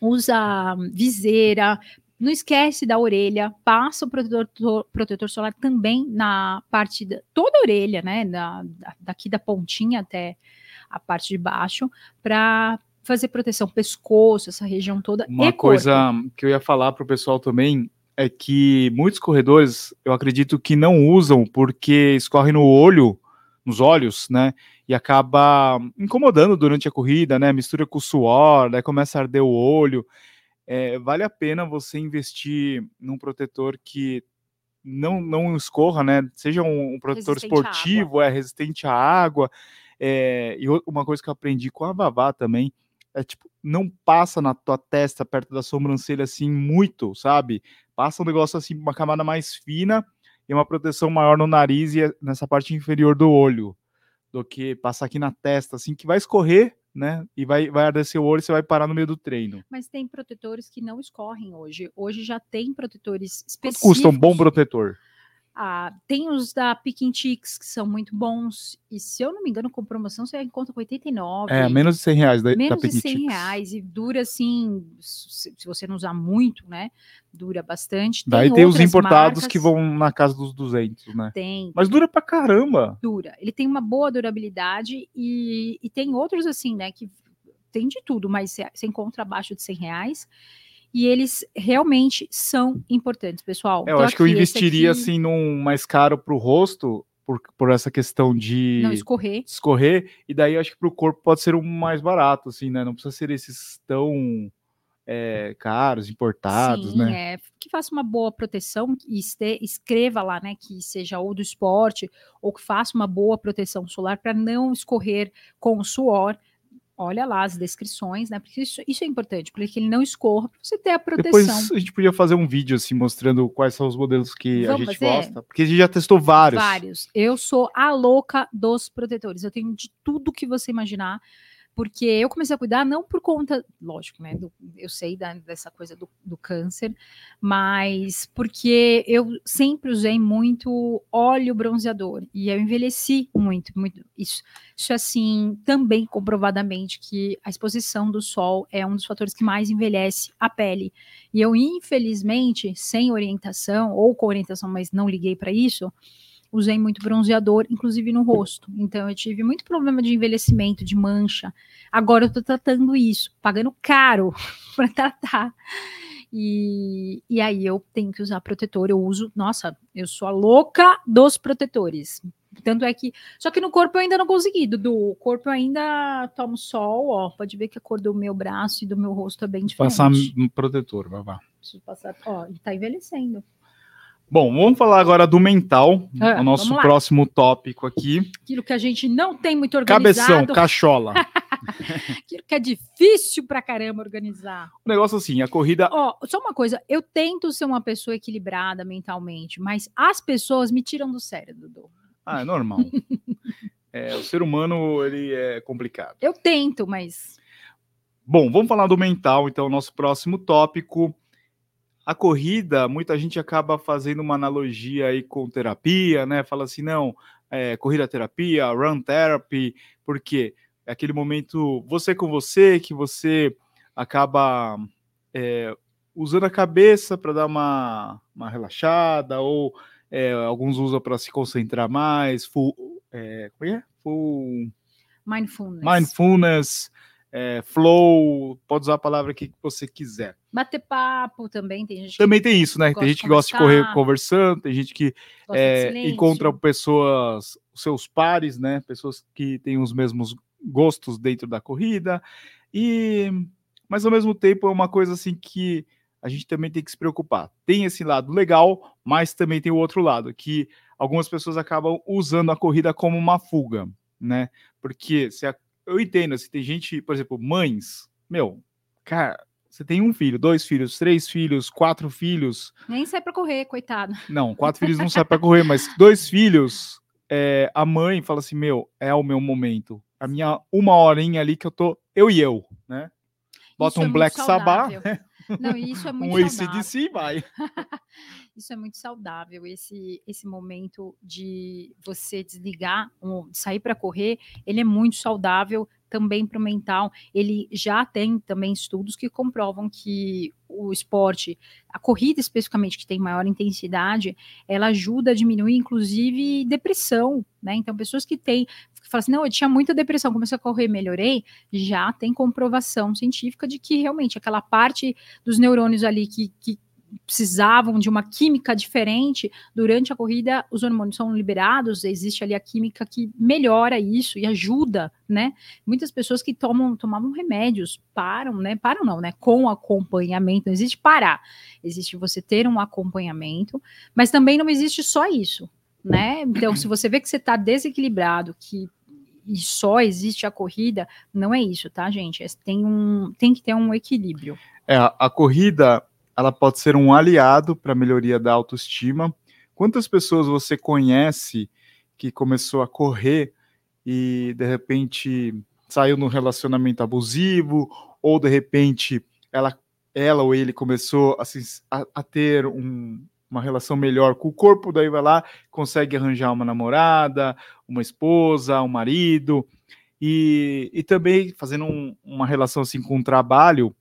Usa viseira. Não esquece da orelha. Passa o protetor, protetor solar também na parte da toda a orelha, né? Da, da- daqui da pontinha até a parte de baixo, para fazer proteção pescoço, essa região toda. Uma coisa corpo. que eu ia falar pro pessoal também é que muitos corredores, eu acredito que não usam porque escorre no olho, nos olhos, né? E acaba incomodando durante a corrida, né? Mistura com o suor, né? Começa a arder o olho. É, vale a pena você investir num protetor que não, não escorra, né? Seja um, um protetor Resistente esportivo, é resistente à água. É, e uma coisa que eu aprendi com a Vavá também é tipo, não passa na tua testa perto da sobrancelha assim muito, sabe? Passa um negócio assim, uma camada mais fina e uma proteção maior no nariz e nessa parte inferior do olho, do que passar aqui na testa, assim, que vai escorrer, né? E vai, vai arder seu olho e você vai parar no meio do treino. Mas tem protetores que não escorrem hoje. Hoje já tem protetores Quanto específicos. custa um bom protetor? Ah, tem os da Piquintix que são muito bons. E se eu não me engano, com promoção você encontra com 89. É, menos de 100 reais da, menos da de 100 Piquetix. reais e dura assim, se, se você não usar muito, né? Dura bastante. Daí tem os importados que marcas- vão na casa dos 200, né? Tem, Mas dura pra caramba. dura. Ele tem uma boa durabilidade e, e tem outros assim, né? Que tem de tudo, mas você você encontra abaixo de 100 reais. E eles realmente são importantes, pessoal. É, eu Então, acho que eu aqui, investiria aqui, assim num mais caro pro rosto, por, por essa questão de Não escorrer. escorrer, e daí eu acho que pro corpo pode ser um mais barato, assim, né? Não precisa ser esses tão é, caros, importados, Sim, né? é, que faça uma boa proteção e este- escreva lá, né, que seja ou do esporte ou que faça uma boa proteção solar para não escorrer com o suor. Olha lá as descrições, né? Porque isso, isso é importante, porque ele não escorra, para você ter a proteção. Depois a gente podia fazer um vídeo assim mostrando quais são os modelos que Vamos a gente fazer? gosta, porque a gente já testou vários. Vários. Eu sou a louca dos protetores. Eu tenho de tudo que você imaginar. Porque eu comecei a cuidar não por conta, lógico, né? do- eu sei da- dessa coisa do, do câncer, mas porque eu sempre usei muito óleo bronzeador e eu envelheci muito, muito. Isso, isso é assim, também comprovadamente que a exposição do sol é um dos fatores que mais envelhece a pele. E eu, infelizmente, sem orientação, ou com orientação, mas não liguei para isso, usei muito bronzeador, inclusive no rosto. Então eu tive muito problema de envelhecimento, de mancha. Agora eu tô tratando isso, pagando caro para tratar. E, e aí eu tenho que usar protetor. Eu uso, nossa, eu sou a louca dos protetores. Tanto é que. Só que no corpo eu ainda não consegui, Dudu. O corpo eu ainda tomo sol, ó. Pode ver que a cor do meu braço e do meu rosto é bem diferente. Passar um protetor, vai lá. Preciso passar. Ó, e tá envelhecendo. Bom, vamos falar agora do mental, Ah, o nosso próximo tópico aqui. Aquilo que a gente não tem muito organizado. Cabeção, cachola. Aquilo que é difícil pra caramba organizar. O negócio assim, a corrida Ó, só uma coisa, eu tento ser uma pessoa equilibrada mentalmente, mas as pessoas me tiram do sério, Dudu. Ah, é normal. É, o ser humano, ele é complicado. Eu tento, mas Bom, vamos falar do mental, então, nosso próximo tópico. A corrida, muita gente acaba fazendo uma analogia aí com terapia, né? Fala assim, não, é, corrida terapia, run therapy, porque é aquele momento você com você, que você acaba é, usando a cabeça para dar uma, uma relaxada, ou é, alguns usam para se concentrar mais, full, é, como é? Full mindfulness. mindfulness, é, flow, pode usar a palavra que você quiser. Bater papo também, tem gente Também tem isso, né? Tem gente que gosta de correr conversando, tem gente que é, encontra pessoas, seus pares, né? Pessoas que têm os mesmos gostos dentro da corrida. E, mas ao mesmo tempo é uma coisa assim que a gente também tem que se preocupar. Tem esse lado legal, mas também tem o outro lado, que algumas pessoas acabam usando a corrida como uma fuga, né? Porque se a- eu entendo, se tem gente, por exemplo, mães, meu, cara, você tem um filho, dois filhos, três filhos, quatro filhos. Nem sai para correr, coitado. Não, quatro filhos não sai para correr, mas dois filhos, é, a mãe fala assim: meu, é o meu momento. A minha uma horinha ali que eu tô, eu e eu, né? Bota isso um é Black Sabbath. Né? Não, isso é muito um saudável. ACDC vai. isso é muito saudável, esse, esse momento de você desligar, um, sair para correr, ele é muito saudável também para o mental. Ele já tem também estudos que comprovam que o esporte, a corrida especificamente, que tem maior intensidade, ela ajuda a diminuir, inclusive, depressão, né? Então, pessoas que têm, que falam assim, não, eu tinha muita depressão, comecei a correr, melhorei, já tem comprovação científica de que realmente aquela parte dos neurônios ali que, que precisavam de uma química diferente, durante a corrida os hormônios são liberados, existe ali a química que melhora isso e ajuda, né? Muitas pessoas que tomam tomavam remédios param, né? Param não, né? Com acompanhamento, não existe parar. Existe você ter um acompanhamento, mas também não existe só isso, né? Então, se você vê que você está desequilibrado, que e só existe a corrida, não é isso, tá, gente? Tem, um, tem que ter um equilíbrio. É, a corrida ela pode ser um aliado para a melhoria da autoestima. Quantas pessoas você conhece que começou a correr e de repente saiu num relacionamento abusivo ou de repente ela, ela ou ele começou assim, a, a ter um, uma relação melhor com o corpo, daí vai lá, consegue arranjar uma namorada, uma esposa, um marido, e, e também fazendo um, uma relação assim com o trabalho,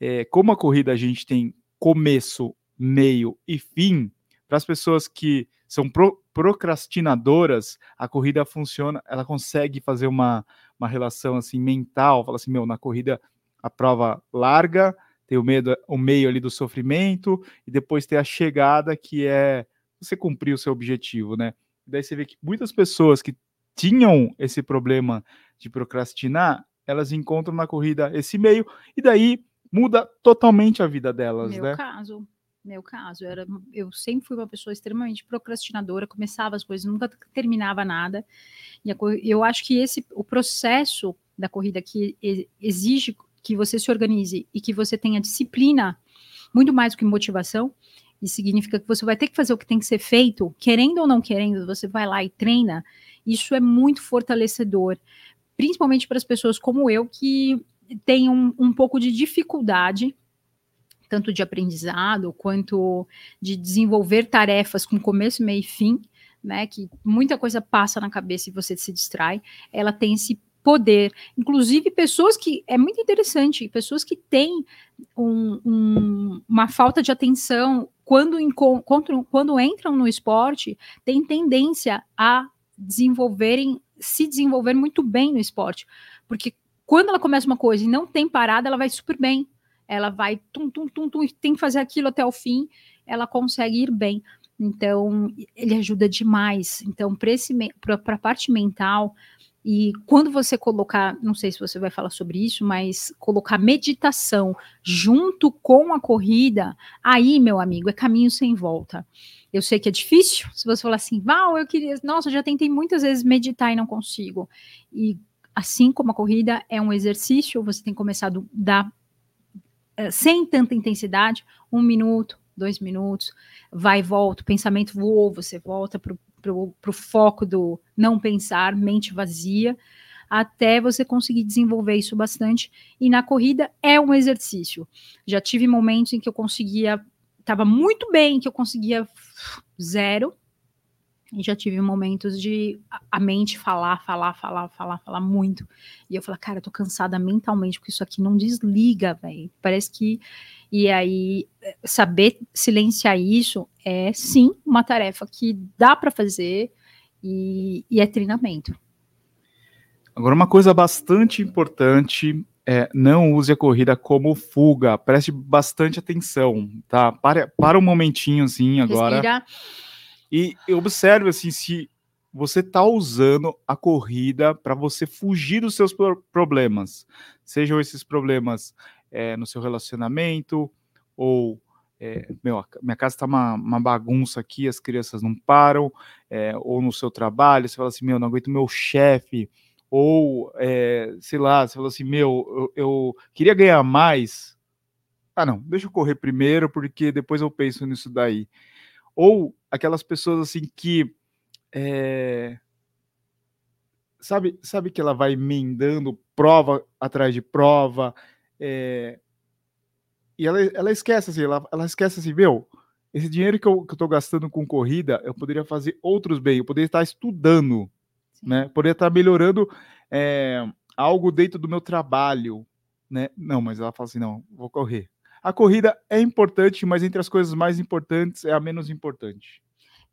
é, como a corrida a gente tem começo, meio e fim, para as pessoas que são pro, procrastinadoras, a corrida funciona, ela consegue fazer uma, uma relação assim mental, fala assim, meu, na corrida a prova larga, tem o, medo, o meio ali do sofrimento, e depois tem a chegada, que é você cumprir o seu objetivo, né? daí você vê que muitas pessoas que tinham esse problema de procrastinar, elas encontram na corrida esse meio, e daí muda totalmente a vida delas, meu né? caso, meu caso, era, eu sempre fui uma pessoa extremamente procrastinadora, começava as coisas, nunca terminava nada. E a, eu acho que esse o processo da corrida que exige que você se organize e que você tenha disciplina, muito mais do que motivação, e significa que você vai ter que fazer o que tem que ser feito, querendo ou não querendo, você vai lá e treina. Isso é muito fortalecedor, principalmente para as pessoas como eu que tem um, um pouco de dificuldade tanto de aprendizado quanto de desenvolver tarefas com começo, meio e fim, né? Que muita coisa passa na cabeça e você se distrai. Ela tem esse poder, inclusive pessoas que é muito interessante, pessoas que têm um, um, uma falta de atenção quando, quando, quando entram no esporte, têm tendência a desenvolverem, se desenvolver muito bem no esporte, porque quando ela começa uma coisa e não tem parada, ela vai super bem. Ela vai tum, tum, tum, tum, tem que fazer aquilo até o fim, ela consegue ir bem. Então, ele ajuda demais. Então, para a parte mental, e quando você colocar, não sei se você vai falar sobre isso, mas colocar meditação junto com a corrida, aí, meu amigo, é caminho sem volta. Eu sei que é difícil, se você falar assim, Val, eu queria, nossa, já tentei muitas vezes meditar e não consigo. E assim como a corrida é um exercício, você tem começado da eh, sem tanta intensidade, um minuto, dois minutos, vai e volta, o pensamento voou, você volta para o foco do não pensar, mente vazia, até você conseguir desenvolver isso bastante. E na corrida é um exercício. Já tive momentos em que eu conseguia, estava muito bem, que eu conseguia zero, e já tive momentos de a mente falar, falar, falar, falar, falar muito. E eu falo, cara, eu tô cansada mentalmente, porque isso aqui não desliga, velho. Parece que. E aí, saber silenciar isso é sim uma tarefa que dá para fazer e, e é treinamento. Agora, uma coisa bastante importante é, não use a corrida como fuga. Preste bastante atenção, tá? Para, para um momentinho, assim, agora. Respira e observe assim se você está usando a corrida para você fugir dos seus problemas, sejam esses problemas é, no seu relacionamento ou é, meu, minha casa está uma, uma, bagunça aqui, as crianças não param, é, ou no seu trabalho, você fala assim, meu, não aguento meu chefe, ou, é, sei lá, você fala assim, meu, eu, eu, queria ganhar mais, ah, não, deixa eu correr primeiro, porque depois eu penso nisso daí. Ou aquelas pessoas assim que. É, sabe, sabe que ela vai emendando prova atrás de prova, é, e ela, ela esquece assim, ela, ela esquece assim, meu, esse dinheiro que eu, que eu tô gastando com corrida, eu poderia fazer outros bem, eu poderia estar estudando, Sim. né? Poderia estar melhorando é, algo dentro do meu trabalho, né? Não, mas ela fala assim, não, vou correr. A corrida é importante, mas entre as coisas mais importantes é a menos importante.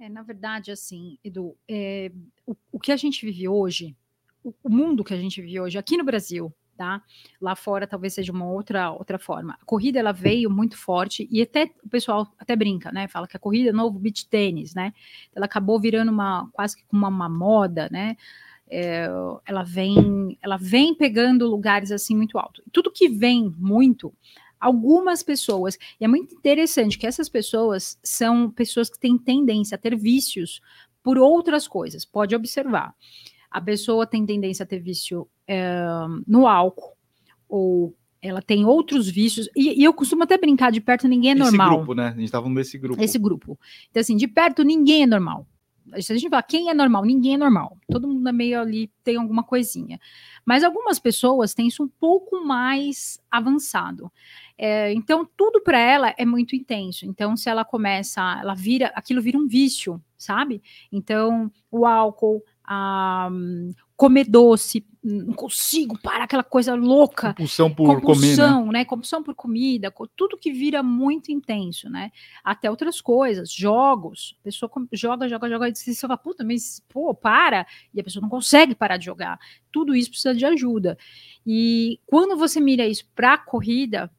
É, na verdade, assim, Edu, é, o, o, que a gente vive hoje, o, o, mundo que a gente vive hoje, aqui no Brasil, tá? Lá fora talvez seja uma outra outra forma. A corrida ela veio muito forte e até o pessoal até brinca, né? Fala que a corrida é novo beach tênis, né? Ela acabou virando uma quase que uma, uma moda, né? É, ela vem ela vem pegando lugares assim muito alto. Tudo que vem muito algumas pessoas, e é muito interessante que essas pessoas são pessoas que têm tendência a ter vícios por outras coisas. Pode observar. A pessoa tem tendência a ter vício é, no álcool, ou ela tem outros vícios, e, e, eu costumo até brincar, de perto ninguém é normal. Esse grupo, né? A gente estava nesse grupo. Esse grupo. Então, assim, de perto ninguém é normal. Se a gente falar quem é normal, ninguém é normal. Todo mundo é meio ali, tem alguma coisinha. Mas algumas pessoas têm isso um pouco mais avançado. É, então, tudo para ela é muito intenso. Então, se ela começa, ela vira, aquilo vira um vício, sabe? Então, o álcool, a, comer doce, não consigo parar aquela coisa louca. Compulsão por compulsão, comer, né? né? Compulsão por comida, tudo que vira muito intenso, né? Até outras coisas, jogos. A pessoa joga, joga, joga, e você fala, puta, mas pô, para. E a pessoa não consegue parar de jogar. Tudo isso precisa de ajuda. E quando você mira isso para corrida,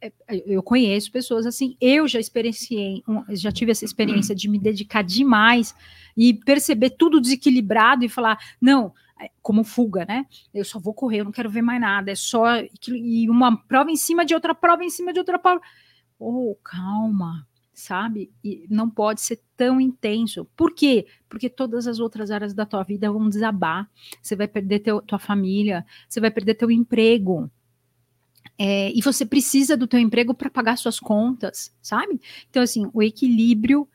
é, eu conheço pessoas assim, eu já experienciei, já tive essa experiência de me dedicar demais e perceber tudo desequilibrado e falar, não, é, como fuga, né? Eu só vou correr, eu não quero ver mais nada, é só e uma prova em cima de outra prova em cima de outra prova. Oh, calma, sabe? E não pode ser tão intenso. Por quê? Porque todas as outras áreas da tua vida vão desabar. Você vai perder teu, tua família, você vai perder teu emprego, é, e você precisa do teu emprego para pagar suas contas, sabe? Então, assim, o equilíbrio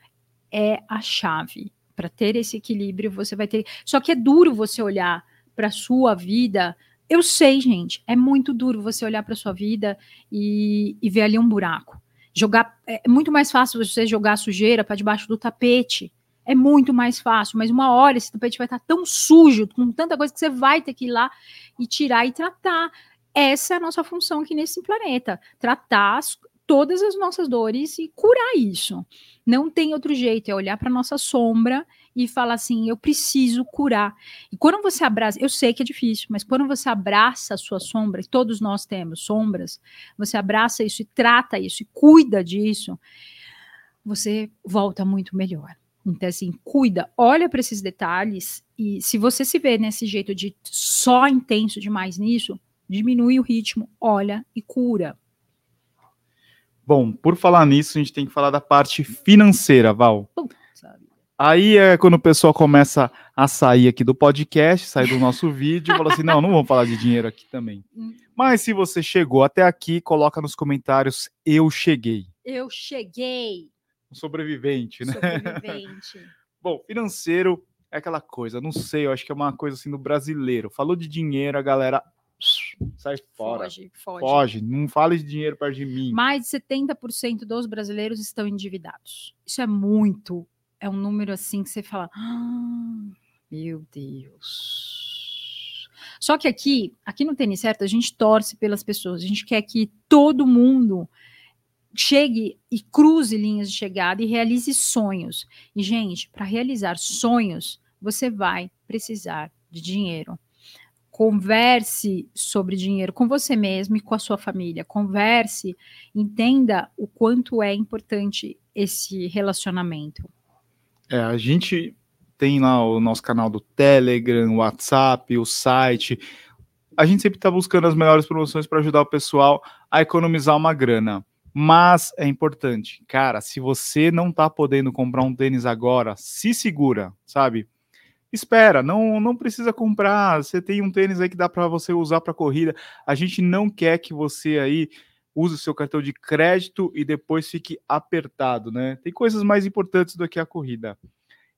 é a chave. Para ter esse equilíbrio, você vai ter. Só que é duro você olhar para sua vida. Eu sei, gente, é muito duro você olhar para sua vida e, e ver ali um buraco. Jogar é muito mais fácil você jogar sujeira para debaixo do tapete. É muito mais fácil, mas uma hora esse tapete vai estar tão sujo, com tanta coisa que você vai ter que ir lá e tirar e tratar. Essa é a nossa função aqui nesse planeta, tratar as, todas as nossas dores e curar isso. Não tem outro jeito, é olhar para nossa sombra e falar assim: eu preciso curar. E quando você abraça, eu sei que é difícil, mas quando você abraça a sua sombra, todos nós temos sombras, você abraça isso e trata isso e cuida disso, você volta muito melhor. Então, assim, cuida, olha para esses detalhes e se você se vê nesse jeito de só intenso demais nisso, diminui o ritmo, olha e cura. Bom, por falar nisso, a gente tem que falar da parte financeira, Val. Aí é quando o pessoal começa a sair aqui do podcast, sair do nosso vídeo, e fala assim: não, não vamos falar de dinheiro aqui também. Hum. Mas se você chegou até aqui, coloca nos comentários: eu cheguei. Eu cheguei. Um sobrevivente, né? Sobrevivente. Bom, financeiro é aquela coisa, não sei, eu acho que é uma coisa assim do brasileiro. Falou de dinheiro, a galera sai fora. Foge, foge. Foge, não fale de dinheiro perto de mim. Mais de 70% dos brasileiros estão endividados. Isso é muito, é um número assim que você fala, ah, meu Deus. Só que aqui, aqui no Tênis Certo, a gente torce pelas pessoas, a gente quer que todo mundo chegue e cruze linhas de chegada e realize sonhos. E, gente, para realizar sonhos, você vai precisar de dinheiro. Converse sobre dinheiro com você mesmo e com a sua família. Converse, entenda o quanto é importante esse relacionamento. É, a gente tem lá o nosso canal do Telegram, WhatsApp, o site. A gente sempre está buscando as melhores promoções para ajudar o pessoal a economizar uma grana. Mas é importante, cara, se você não está podendo comprar um tênis agora, se segura, sabe? Espera, não, não precisa comprar. Você tem um tênis aí que dá para você usar para corrida. A gente não quer que você aí use o seu cartão de crédito e depois fique apertado, né? Tem coisas mais importantes do que a corrida.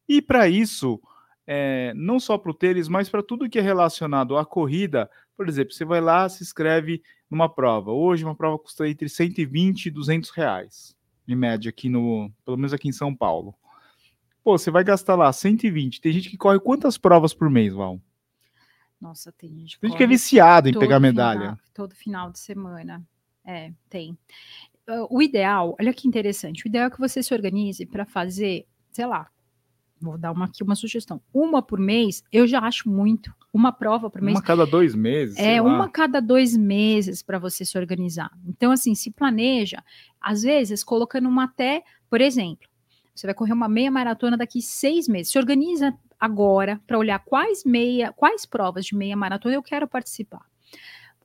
E para isso, é, não só para o tênis, mas para tudo que é relacionado à corrida, por exemplo, você vai lá, se inscreve numa prova. Hoje uma prova custa entre 120 e 200 reais, em média aqui no, pelo menos aqui em São Paulo. Pô, você vai gastar lá 120. Tem gente que corre quantas provas por mês, Val? Nossa, tem gente, tem gente que é viciado em pegar medalha. Final, todo final de semana. É, tem. O ideal, olha que interessante, o ideal é que você se organize para fazer, sei lá, vou dar uma, aqui uma sugestão. Uma por mês, eu já acho muito. Uma prova por mês. Uma cada dois meses. É, uma cada dois meses para você se organizar. Então, assim, se planeja, às vezes, colocando uma até, por exemplo, você vai correr uma meia maratona daqui seis meses. Se organiza agora para olhar quais meia, quais provas de meia maratona eu quero participar.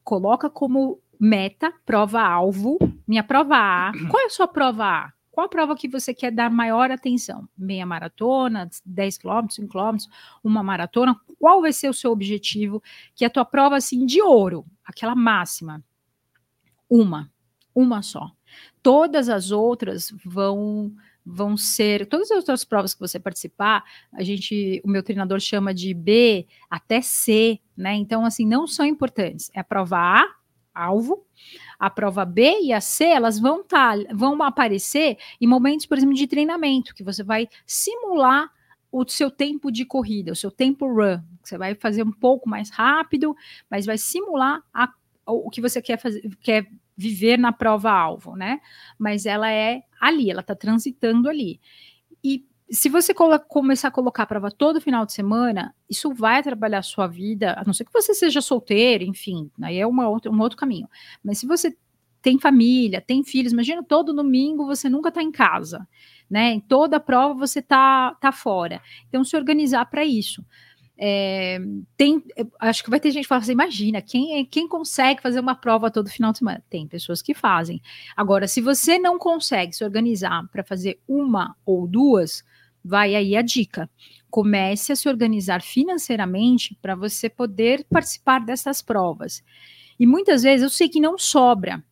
Coloca como meta, prova-alvo, minha prova A. Qual é a sua prova A? Qual a prova que você quer dar maior atenção? Meia maratona, 10 quilômetros, 5 quilômetros, uma maratona? Qual vai ser o seu objetivo? Que é a tua prova, assim, de ouro, aquela máxima. Uma, uma só. Todas as outras vão vão ser todas as outras provas que você participar, a gente, o meu treinador chama de B até C, né? Então assim, não são importantes. É a prova A, alvo, a prova B e a C, elas vão tá, vão aparecer em momentos, por exemplo, de treinamento, que você vai simular o seu tempo de corrida, o seu tempo run. Você vai fazer um pouco mais rápido, mas vai simular a, o que você quer fazer, quer viver na prova-alvo, né? Mas ela é ali, ela está transitando ali. E se você começar a colocar a prova todo final de semana, isso vai atrapalhar a sua vida, a não ser que você seja solteiro, enfim, aí é uma outra, um outro caminho. Mas se você tem família, tem filhos, imagina todo domingo você nunca está em casa, né? Em toda prova você tá, tá fora. Então, se organizar para isso. É, tem, acho que vai ter gente que fala assim, imagina, quem, é, quem consegue fazer uma prova todo final de semana? Tem pessoas que fazem. Agora, se você não consegue se organizar para fazer uma ou duas, vai aí a dica. Comece a se organizar financeiramente para você poder participar dessas provas. E muitas vezes eu sei que não sobra.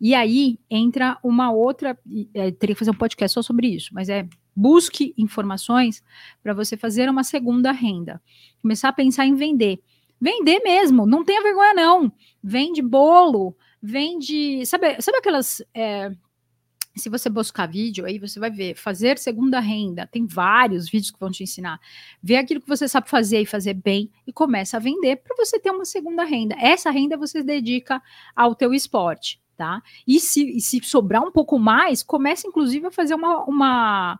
E aí entra uma outra. É, teria que fazer um podcast só sobre isso, mas é busque informações para você fazer uma segunda renda. Começar a pensar em vender. Vender mesmo, não tenha vergonha, não. Vende bolo, vende. Sabe, sabe aquelas. É, se você buscar vídeo, aí você vai ver fazer segunda renda. Tem vários vídeos que vão te ensinar. Vê aquilo que você sabe fazer e fazer bem e começa a vender para você ter uma segunda renda. Essa renda você dedica ao teu esporte, tá? E se, e se sobrar um pouco mais, comece inclusive a fazer uma, uma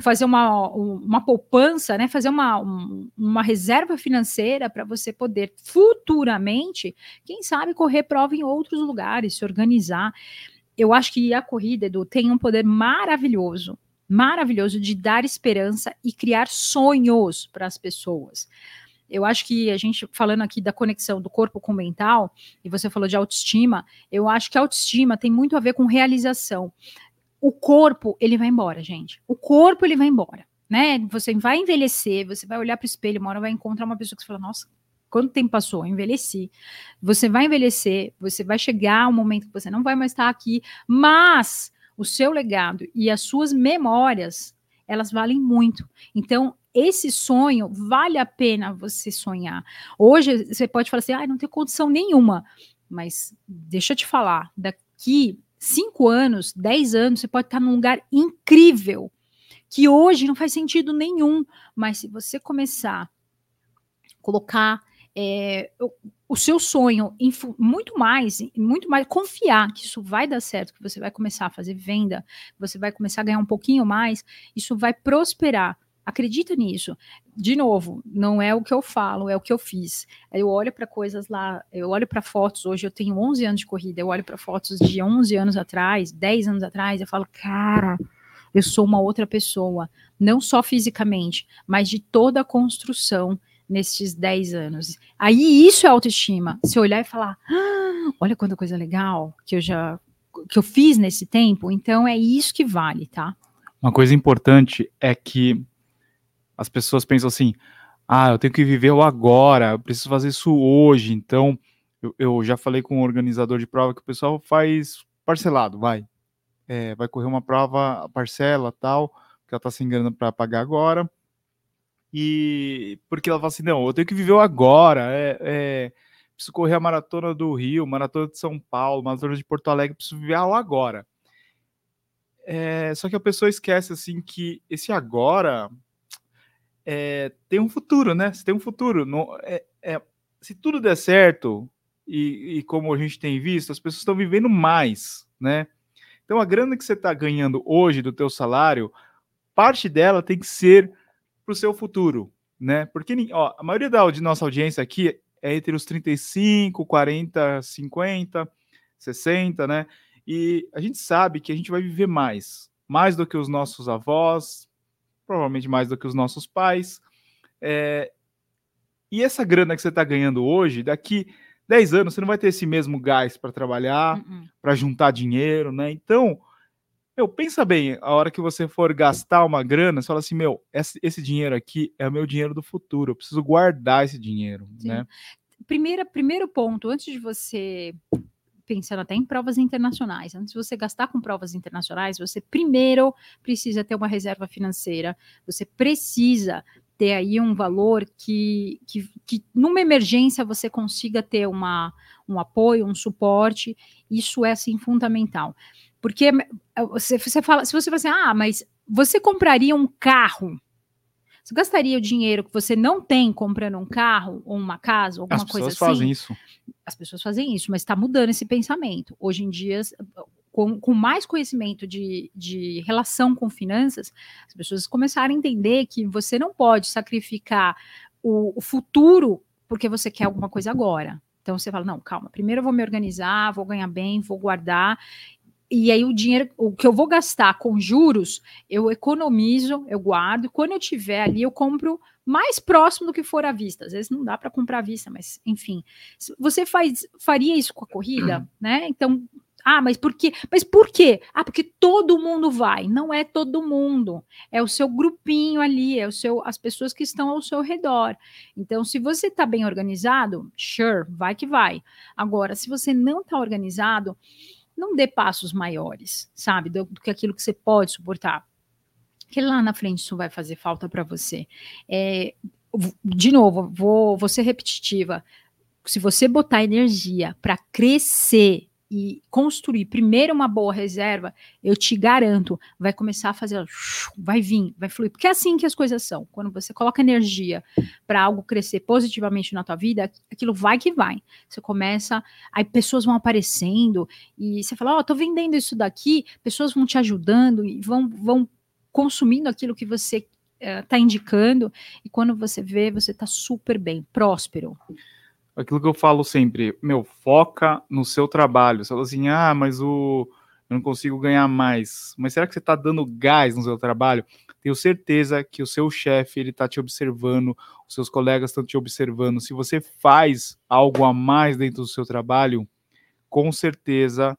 fazer uma, uma poupança, né, fazer uma, um, uma reserva financeira para você poder futuramente, quem sabe, correr prova em outros lugares, se organizar. Eu acho que a corrida, Edu, tem um poder maravilhoso, maravilhoso de dar esperança e criar sonhos para as pessoas. Eu acho que a gente, falando aqui da conexão do corpo com o mental, e você falou de autoestima, eu acho que autoestima tem muito a ver com realização o corpo, ele vai embora, gente. O corpo, ele vai embora, né? Você vai envelhecer, você vai olhar para o espelho, uma hora vai encontrar uma pessoa que você fala, nossa, quanto tempo passou? Eu envelheci. Você vai envelhecer, você vai chegar um momento que você não vai mais estar aqui, mas o seu legado e as suas memórias, elas valem muito. Então, esse sonho vale a pena você sonhar. Hoje você pode falar assim: ah, não tenho condição nenhuma. Mas deixa eu te falar, daqui cinco anos, dez anos, você pode estar num lugar incrível, que hoje não faz sentido nenhum, mas se você começar a colocar é, o, seu sonho muito mais, muito mais, confiar que isso vai dar certo, que você vai começar a fazer venda, você vai começar a ganhar um pouquinho mais, isso vai prosperar. Acredita nisso. De novo, não é o que eu falo, é o que eu fiz. Eu olho para coisas lá, eu olho para fotos. Hoje eu tenho 11 anos de corrida, eu olho para fotos de 11 anos atrás, 10 anos atrás, eu falo, cara, eu sou uma outra pessoa. Não só fisicamente, mas de toda a construção nesses 10 anos. Aí isso é autoestima. Se olhar e falar, ah, olha quanta coisa legal que eu já que eu fiz nesse tempo, então é isso que vale, tá? Uma coisa importante é que as pessoas pensam assim: ah, eu tenho que viver o agora, eu preciso fazer isso hoje, então eu, eu já falei com o um organizador de prova que o pessoal faz parcelado, vai. É, vai correr uma prova, parcela tal, que ela tá sem grana para pagar agora. E porque ela fala assim: não, eu tenho que viver o agora. É, é, preciso correr a maratona do Rio, maratona de São Paulo, maratona de Porto Alegre, preciso viver o agora. É, só que a pessoa esquece assim que esse agora é, tem um futuro, né? Você tem um futuro. Não, é, é, se tudo der certo, e, e, como a gente tem visto, as pessoas estão vivendo mais, né? Então a grana que você está ganhando hoje do teu salário, parte dela tem que ser para o seu futuro, né? Porque ó, a maioria da de nossa audiência aqui é entre os 35, 40, 50, 60, né? E a gente sabe que a gente vai viver mais, mais do que os nossos avós, provavelmente mais do que os nossos pais. É... E essa grana que você está ganhando hoje, daqui 10 anos, você não vai ter esse mesmo gás para trabalhar, uh -uh. para juntar dinheiro, né? Então, meu, pensa bem, a hora que você for gastar uma grana, você fala assim, meu, esse, esse dinheiro aqui é o meu dinheiro do futuro, eu preciso guardar esse dinheiro, Sim. né? Primeira, primeiro ponto, antes de você pensando até em provas internacionais. Antes de você gastar com provas internacionais, você primeiro precisa ter uma reserva financeira, você precisa ter aí um valor que, que, que numa emergência você consiga ter uma, um apoio, um suporte, isso é assim fundamental. Porque eh, você, você fala, se você fala assim, ah, mas você compraria um carro você gastaria o dinheiro que você não tem comprando um carro ou uma casa, ou alguma coisa assim? As pessoas fazem isso. As pessoas fazem isso, mas está mudando esse pensamento. Hoje em dia, com, com mais conhecimento de, de relação com finanças, as pessoas começaram a entender que você não pode sacrificar o, o futuro porque você quer alguma coisa agora. Então você fala, não, calma, primeiro eu vou me organizar, vou ganhar bem, vou guardar, e aí o dinheiro, o que eu vou gastar com juros, eu economizo, eu guardo, quando eu tiver ali, eu compro mais próximo do que for à vista. Às vezes não dá para comprar à vista, mas enfim. Você faz, faria isso com a corrida, né? Então, ah, mas por quê? Mas por quê? Ah, porque todo mundo vai. Não é todo mundo. É o seu grupinho ali, é o seu, as pessoas que estão ao seu redor. Então, se você está bem organizado, sure, vai que vai. Agora, se você não está organizado, não dê passos maiores, sabe, do, do que aquilo que você pode suportar. Que lá na frente isso vai fazer falta para você. É, de novo, vou, vou ser repetitiva. Se você botar energia para crescer e construir primeiro uma boa reserva, eu te garanto, vai começar a fazer, vai vir, vai fluir, porque é assim que as coisas são. Quando você coloca energia para algo crescer positivamente na tua vida, aquilo vai que vai. Você começa, aí pessoas vão aparecendo e você fala, ó, oh, tô vendendo isso daqui, pessoas vão te ajudando e vão, vão consumindo aquilo que você está eh, indicando e quando você vê, você está super bem, próspero aquilo que eu falo sempre, meu, foca no seu trabalho. Você fala assim, ah, mas o eu não consigo ganhar mais. Mas será que você está dando gás no seu trabalho? Tenho certeza que o seu chefe ele está te observando, os seus colegas estão te observando. Se você faz algo a mais dentro do seu trabalho, com certeza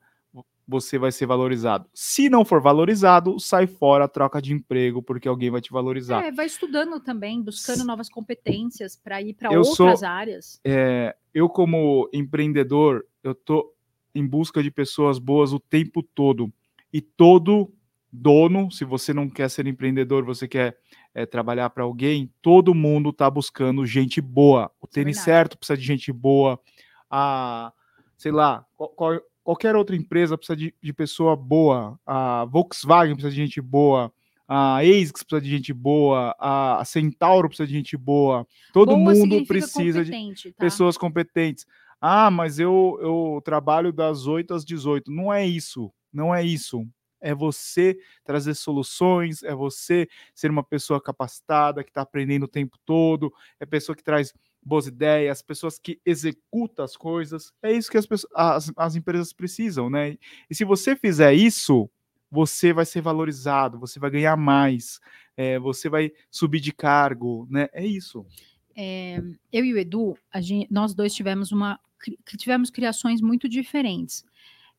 você vai ser valorizado. Se não for valorizado, sai fora, troca de emprego, porque alguém vai te valorizar. É, vai estudando também, buscando novas competências para ir para outras sou, áreas. É, eu, como empreendedor, eu tô em busca de pessoas boas o tempo todo. E todo dono, se você não quer ser empreendedor, você quer é, trabalhar para alguém, todo mundo está buscando gente boa. O tênis é certo precisa de gente boa. A, sei lá, qual, qualquer outra empresa precisa de, de pessoa boa, a Volkswagen precisa de gente boa, a ASICS precisa de gente boa, a Centauro precisa de gente boa, todo boa mundo precisa de tá? pessoas competentes. Ah, mas eu, eu trabalho das 8 às 18. Não é isso, não é isso. É você trazer soluções, é você ser uma pessoa capacitada, que está aprendendo o tempo todo, é pessoa que traz boas ideias, pessoas que executam as coisas. É isso que as, as, as empresas precisam, né? E se você fizer isso, você vai ser valorizado, você vai ganhar mais, é, você vai subir de cargo, né? É isso. É, eu e o Edu, gente, nós dois tivemos uma tivemos criações muito diferentes.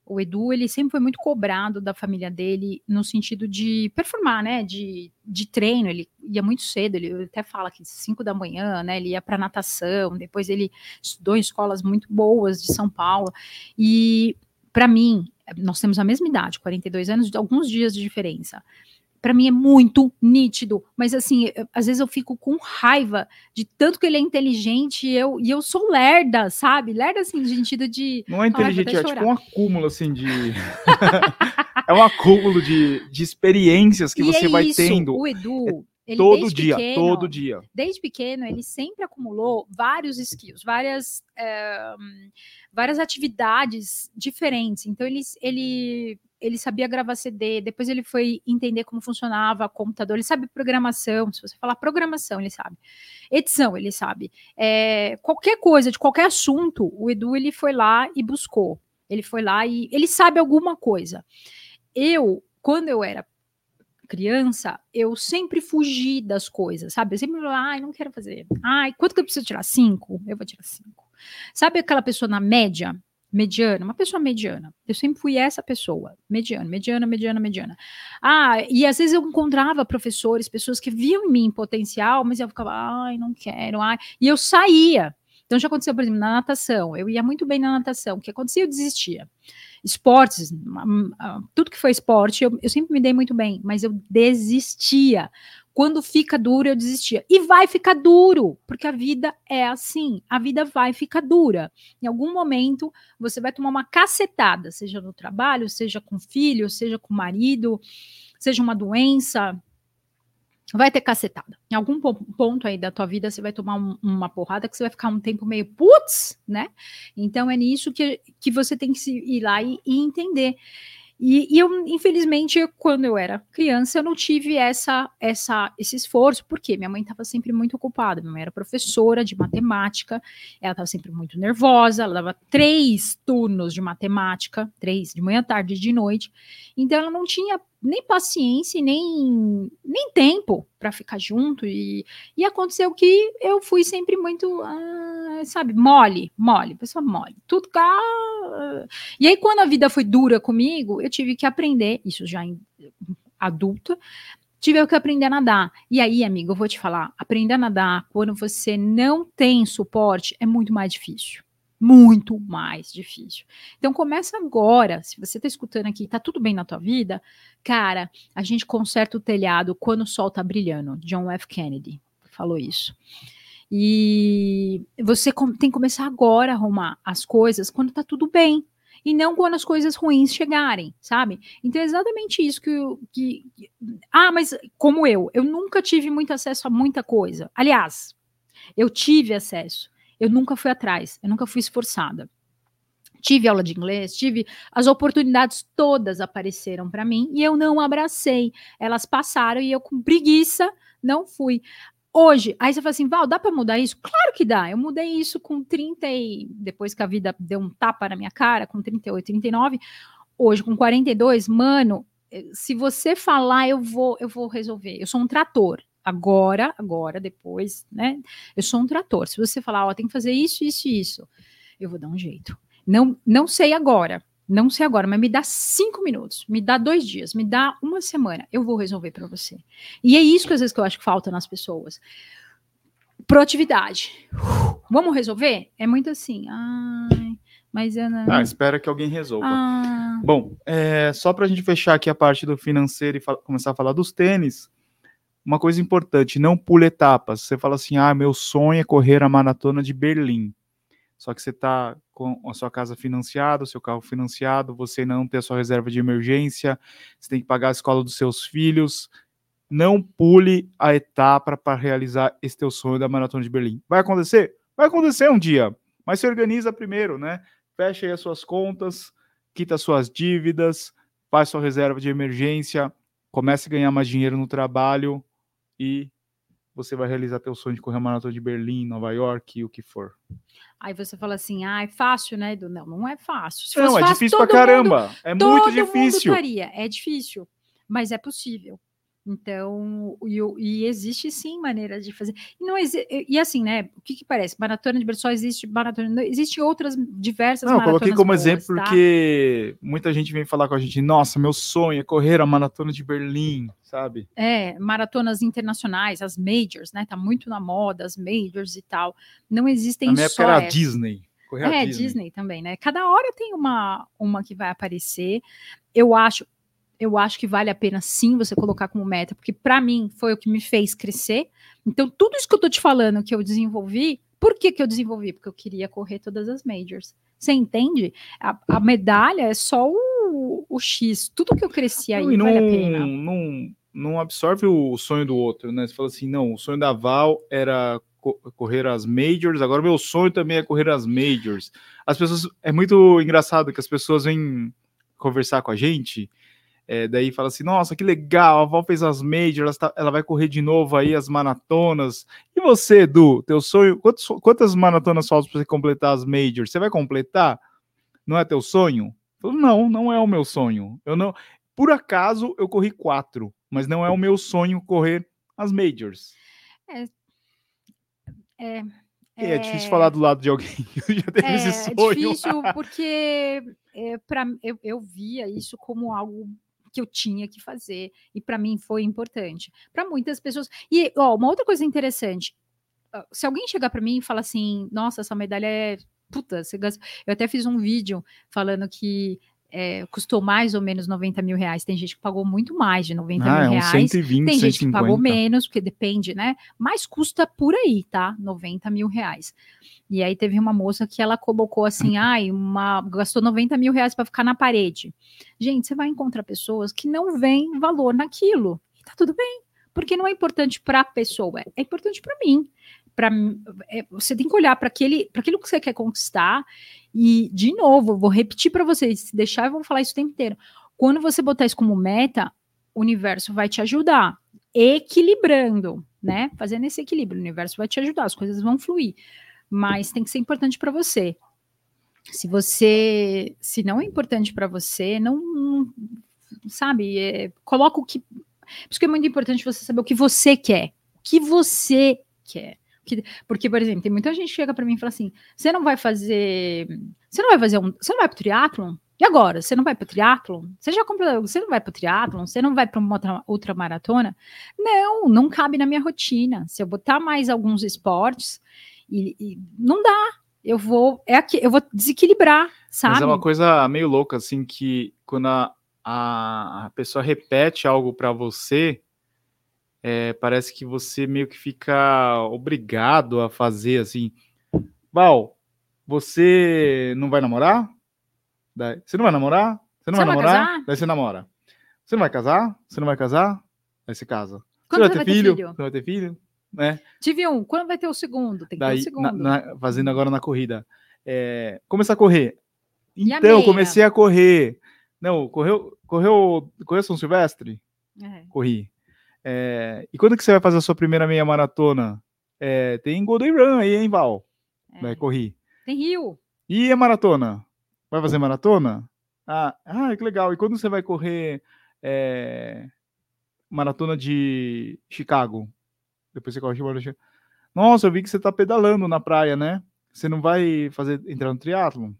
O Edu, ele sempre foi muito cobrado da família dele no sentido de performar, né? De, de treino. Ele ia muito cedo, ele até fala que 5 da manhã, né? Ele ia para natação, depois ele estudou em escolas muito boas de São Paulo. E para mim, nós temos a mesma idade, 42 anos, alguns dias de diferença para mim é muito nítido, mas assim, eu, às vezes eu fico com raiva de tanto que ele é inteligente e eu, e eu sou lerda, sabe? Lerda assim, no sentido de. Não é inteligente, é tipo um acúmulo assim de. é um acúmulo de, de experiências que e você é vai isso, tendo. O Edu. Ele todo dia, pequeno, todo dia. Desde pequeno, ele sempre acumulou vários skills, várias, é, várias atividades diferentes. Então, ele, ele ele sabia gravar CD, depois ele foi entender como funcionava o computador, ele sabe programação, se você falar programação, ele sabe. Edição, ele sabe. É, qualquer coisa, de qualquer assunto, o Edu ele foi lá e buscou. Ele foi lá e ele sabe alguma coisa. Eu, quando eu era criança, eu sempre fugi das coisas, sabe? Eu sempre falava, ai, não quero fazer. Ai, quanto que eu preciso tirar? Cinco? Eu vou tirar cinco. Sabe aquela pessoa na média mediana, uma pessoa mediana. Eu sempre fui essa pessoa, mediana, mediana, mediana, mediana. Ah, e às vezes eu encontrava professores, pessoas que viam em mim potencial, mas eu ficava, ai, não quero, ai. E eu saía. Então já aconteceu, por exemplo, na natação. Eu ia muito bem na natação. O que acontecia? Eu desistia. Esportes, tudo que foi esporte, eu, eu sempre me dei muito bem, mas eu desistia quando fica duro, eu desistia. E vai ficar duro, porque a vida é assim. A vida vai ficar dura. Em algum momento, você vai tomar uma cacetada, seja no trabalho, seja com filho, seja com marido, seja uma doença. Vai ter cacetada. Em algum ponto aí da tua vida, você vai tomar um, uma porrada que você vai ficar um tempo meio putz, né? Então é nisso que, que você tem que ir lá e, e entender. E, e, eu, infelizmente, quando eu era criança, eu não tive essa, essa, esse esforço, porque minha mãe estava sempre muito ocupada. Minha mãe era professora de matemática, ela estava sempre muito nervosa, ela dava três turnos de matemática, três, de manhã, tarde e de noite. Então, ela não tinha nem paciência, nem, nem tempo para ficar junto. E, e aconteceu que eu fui sempre muito, ah, sabe, mole, mole, pessoa mole. Tudo cá. Ah. E aí, quando a vida foi dura comigo, eu tive que aprender, isso já em, adulta, tive que aprender a nadar. E aí, amigo, eu vou te falar, aprender a nadar quando você não tem suporte é muito mais difícil muito mais difícil. Então começa agora. Se você está escutando aqui, tá tudo bem na tua vida, cara, a gente conserta o telhado quando o sol tá brilhando. John F. Kennedy falou isso. E você tem que começar agora a arrumar as coisas quando tá tudo bem. E não quando as coisas ruins chegarem, sabe? Então é exatamente isso que, que. Ah, mas como eu, eu nunca tive muito acesso a muita coisa. Aliás, eu tive acesso eu nunca fui atrás, eu nunca fui esforçada. Tive aula de inglês, tive as oportunidades todas apareceram para mim e eu não abracei. Elas passaram e eu com preguiça não fui. Hoje, aí você fala assim, Val, dá para mudar isso? Claro que dá. Eu mudei isso com 30 e depois que a vida deu um tapa na minha cara, com 38, 39. Hoje com 42, mano, eh, se você falar, eu vou, eu vou resolver. Eu sou um trator agora, agora, depois, né? Eu sou um trator. Se você falar, ó, tem que fazer isso, isso e isso, eu vou dar um jeito. Não, não sei agora, não sei agora, mas me dá cinco minutos, me dá dois dias, me dá uma semana, eu vou resolver para você. E é isso que às vezes que eu acho que falta nas pessoas. Proatividade. vamos resolver? É muito assim. Ai, mas eu não. Ah, espera que alguém resolva. Ah. Bom, é, só para a gente fechar aqui a parte do financeiro e começar a falar dos tênis uma coisa importante, não pule etapas. Você fala assim: ah, meu sonho é correr a maratona de Berlim. Só que você está com a sua casa financiada, o seu carro financiado, você não tem a sua reserva de emergência, você tem que pagar a escola dos seus filhos. Não pule a etapa para realizar esse teu sonho da maratona de Berlim. Vai acontecer? Vai acontecer um dia, mas se organiza primeiro, né? Fecha aí as suas contas, quita suas dívidas, faz sua reserva de emergência, comece a ganhar mais dinheiro no trabalho, e você vai realizar teu sonho de correr a maratona de Berlim, Nova York e o que for. Aí você fala assim, ah, é fácil, né, Edu? Não, não é fácil. Se não, é fácil, difícil pra caramba. Mundo, é muito difícil. Mundo faria. É difícil, mas é possível. Então, e, e, existe sim maneiras de fazer. E, não e assim, né? O que, que parece? Maratona de só existe maratona. Existem outras diversas não, maratonas. Coloquei como boas, exemplo tá? porque muita gente vem falar com a gente, nossa, meu sonho é correr a maratona de Berlim, sabe? É, maratonas internacionais, as majors, né? Tá muito na moda, as majors e tal. Não existem na minha só. Época era a Disney. É, Disney. Disney também, né? Cada hora tem uma, uma que vai aparecer. Eu acho, eu acho que vale a pena sim você colocar como meta, porque para mim foi o que me fez crescer. Então, tudo isso que eu tô te falando que eu desenvolvi, por que, que eu desenvolvi? Porque eu queria correr todas as majors. Você entende? A, a medalha é só o, o, X. Tudo que eu cresci aí não, vale a pena. Não, não absorve o sonho do outro, né? Você fala assim, não, o sonho da Val era correr as majors, agora meu sonho também é correr as majors. As pessoas, é muito engraçado que as pessoas vêm conversar com a gente é, daí fala assim: nossa, que legal, a Val fez as majors, ela, tá, ela, vai correr de novo aí as maratonas. E você, Edu, teu sonho? Quantos, quantas maratonas faltam para você completar as majors? Você vai completar? Não é teu sonho? Falo, não, não é o meu sonho. Eu não. Por acaso eu corri quatro, mas não é o meu sonho correr as majors. É. É, é, é difícil falar do lado de alguém que já teve é, esse sonho. É difícil porque é, pra, eu, eu via isso como algo que eu tinha que fazer e para mim foi importante. Para muitas pessoas. E ó, uma outra coisa interessante, ah, se alguém chegar para mim e falar assim, nossa, essa medalha é puta, você eu até fiz um vídeo falando que é, custou mais ou menos 90 mil reais. Tem gente que pagou muito mais de 90 ah, mil é reais. 120, Tem gente 150. que pagou menos, porque depende, né? Mas custa por aí, tá? 90 mil reais. E aí teve uma moça que ela colocou assim, ai, uma, gastou 90 mil reais para ficar na parede. Gente, você vai encontrar pessoas que não veem valor naquilo. E tá tudo bem. Porque não é importante para a pessoa, é importante para mim para é, você tem que olhar para aquele para aquilo que você quer conquistar e de novo vou repetir para vocês se deixar eu vou falar isso o tempo inteiro. Quando você botar isso como meta o universo vai te ajudar equilibrando né? Fazendo esse equilíbrio o universo vai te ajudar as coisas vão fluir. Mas tem que ser importante para você. Se você se não é importante para você não, não sabe é, coloca o que por isso que é muito importante você saber o que você quer o que você quer que, porque, por exemplo, tem muita gente que chega para mim e fala assim: você não vai fazer. Você não vai fazer um. Você não vai pro triatlon? E agora? Você não vai pro triatlon? Você já comprou. Você não vai pro triatlon? Você não vai para uma outra, outra maratona? Não, não cabe na minha rotina. Se eu botar mais alguns esportes, e, e não dá. Eu vou. É aqui, eu vou desequilibrar, sabe? Mas é uma coisa meio louca, assim, que quando a, a, a pessoa repete algo para você é, parece que você meio que fica obrigado a fazer assim. Val, você não vai namorar? Daí, você não vai namorar? Você não você vai namorar? Vai Daí você namora. Você não vai casar? Você não vai casar? Aí você casa. Quando você vai ter, vai filho? filho? Você vai ter filho? Né? Tive um. Quando vai ter o segundo? Tem que Daí, ter o segundo. Na, na, fazendo agora na corrida. É, começar a correr. Então, a comecei a correr. Não, correu, correu, correu São Silvestre? É. Corri. É, e quando que você vai fazer a sua primeira meia maratona? É, tem Golden Run aí, hein, Val? É. Vai correr. Tem Rio. E a maratona? Vai fazer maratona? Ah, ah que legal. E quando você vai correr é, maratona de Chicago? Depois você corre maratona de Nossa, eu vi que você tá pedalando na praia, né? Você não vai fazer entrar no triatlo,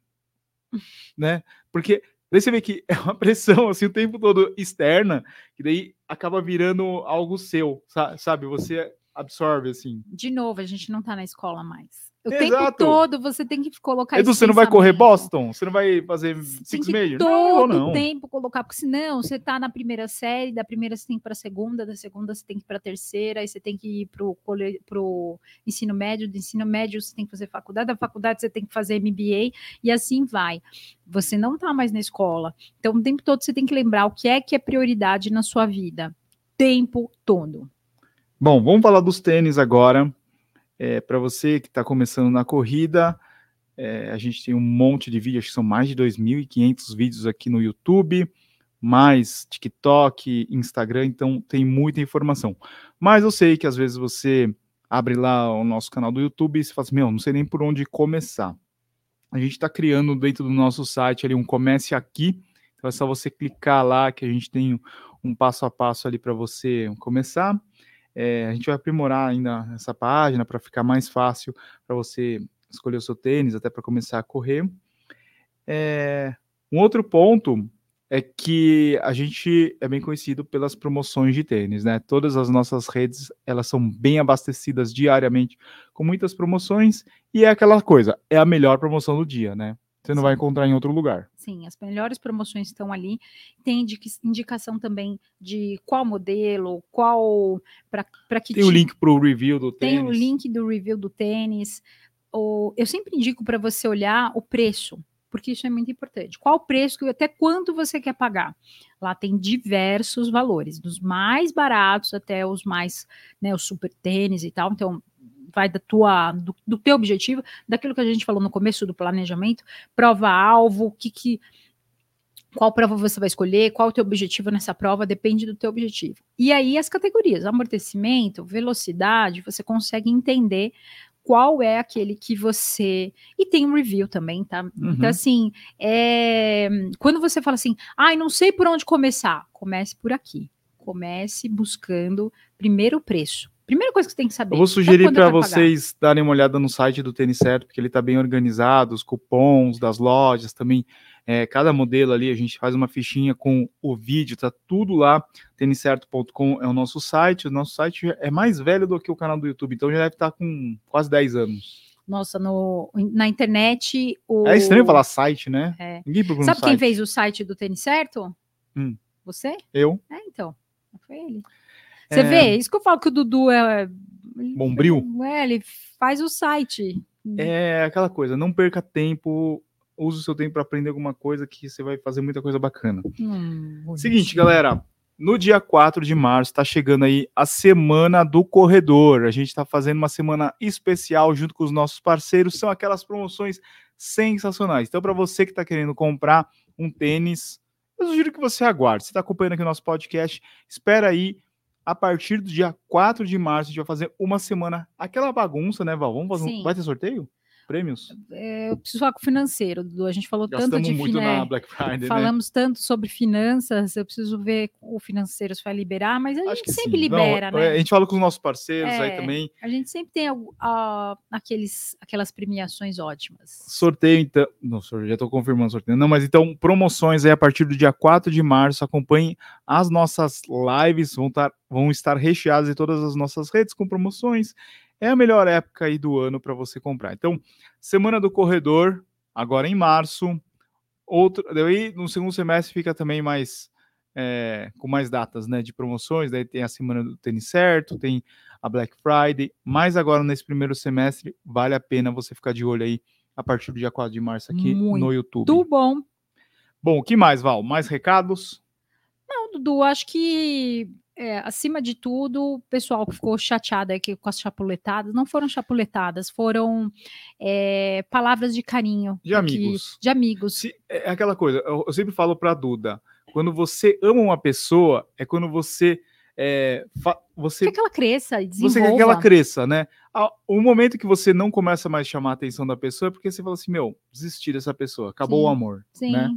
né? Porque Daí você vê que é uma pressão assim o tempo todo externa, que daí acaba virando algo seu, sabe? Você absorve assim. De novo, a gente não tá na escola mais. O Exato. tempo todo você tem que colocar Edu, você não vai correr Boston? Você não vai fazer Six Majors? Todo não, não. tempo colocar, porque senão você tá na primeira série, da primeira você tem que ir para a segunda, da segunda você tem que ir para a terceira, aí você tem que ir pro, pro ensino médio, do ensino médio você tem que fazer faculdade, da faculdade você tem que fazer MBA, e assim vai. Você não tá mais na escola. Então, o tempo todo você tem que lembrar o que é que é prioridade na sua vida. Tempo todo. Bom, vamos falar dos tênis agora. É, Para você que está começando na corrida, é, a gente tem um monte de vídeos, acho que são mais de 2.500 vídeos aqui no YouTube, mais TikTok, Instagram, então tem muita informação. Mas eu sei que às vezes você abre lá o nosso canal do YouTube e você fala assim, meu, não sei nem por onde começar. A gente está criando dentro do nosso site ali um Comece Aqui, então é só você clicar lá que a gente tem um passo a passo ali para você começar. É, a gente vai aprimorar ainda essa página para ficar mais fácil para você escolher o seu tênis, até para começar a correr. É, um outro ponto é que a gente é bem conhecido pelas promoções de tênis, né? Todas as nossas redes, elas são bem abastecidas diariamente com muitas promoções e é aquela coisa, é a melhor promoção do dia, né? Você não Sim. vai encontrar em outro lugar. Sim, as melhores promoções estão ali. Tem indicação também de qual modelo, qual para que Tem o link para o review do tênis. Tem o link do review do tênis. Ou, eu sempre indico para você olhar o preço porque isso é muito importante. Qual o preço, até quanto você quer pagar? Lá tem diversos valores, dos mais baratos até os mais, né, os super tênis e tal. Então, vai da tua, do, do teu objetivo, daquilo que a gente falou no começo do planejamento, prova-alvo, o que que qual prova você vai escolher, qual o teu objetivo nessa prova, depende do teu objetivo. E aí as categorias, amortecimento, velocidade, você consegue entender qual é aquele que você. E tem um review também, tá? Então, uhum. Então, assim, é... quando você fala assim, ai, ah, não sei por onde começar, comece por aqui. Comece buscando primeiro o preço. Primeira coisa que você tem que saber. Eu vou sugerir para vocês pagar. darem uma olhada no site do Tênis Certo, porque ele está bem organizado, os cupons das lojas também. É, cada modelo ali, a gente faz uma fichinha com o vídeo, tá tudo lá. Têniscerto.com é o nosso site. O nosso site é mais velho do que o canal do YouTube, então já deve estar tá com quase 10 anos. Nossa, no, na internet. O... É estranho falar site, né? É. Ninguém Sabe quem site. fez o site do Tênis Certo? Hum. Você? Eu. É, então. Foi ele. Você é... vê, isso que eu falo que o Dudu é. Bombril? É, ele faz o site. É aquela coisa, não perca tempo, use o seu tempo para aprender alguma coisa que você vai fazer muita coisa bacana. Hum, Seguinte, galera, no dia 4 de março está chegando aí a semana do corredor. A gente está fazendo uma semana especial junto com os nossos parceiros. São aquelas promoções sensacionais. Então, para você que está querendo comprar um tênis, eu sugiro que você aguarde. Você está acompanhando aqui o nosso podcast, espera aí a partir do dia 4 de março, a gente vai fazer uma semana, aquela bagunça, né, Val? Vamos fazer um... Vai ter sorteio? Prêmios? É, eu preciso falar com o financeiro, Dudu. A gente falou Gastamos tanto de muito na Black Friday, né? Falamos né? tanto sobre finanças, eu preciso ver o financeiro se vai liberar, mas a Acho gente sempre sim. libera, Não, né? A gente fala com os nossos parceiros é, aí também. A gente sempre tem aqueles, aquelas premiações ótimas. Sorteio, então. Não, já estou confirmando o sorteio. Não, mas então, promoções aí a partir do dia 4 de março. Acompanhe as nossas lives, vão estar, vão estar recheadas em todas as nossas redes com promoções é a melhor época aí do ano para você comprar. Então, Semana do Corredor, agora em março. Outro, daí no segundo semestre fica também mais é, com mais datas né, de promoções. Daí tem a Semana do Tênis Certo, tem a Black Friday. Mas agora nesse primeiro semestre vale a pena você ficar de olho aí a partir do dia 4 de março aqui Muito no YouTube. Muito bom. Bom, o que mais, Val? Mais recados? Dudu, acho que é, acima de tudo, o pessoal que ficou chateado aqui com as chapuletadas, não foram chapuletadas, foram é, palavras de carinho. De aqui, amigos. De amigos. Se, é, é aquela coisa, eu, eu sempre falo para Duda, quando você ama uma pessoa, é quando você é, você quer que ela cresça e desenvolva. Você quer que ela cresça, né? O momento que você não começa mais a chamar a atenção da pessoa é porque você fala assim, meu, desistir dessa pessoa, acabou sim, o amor, sim. né?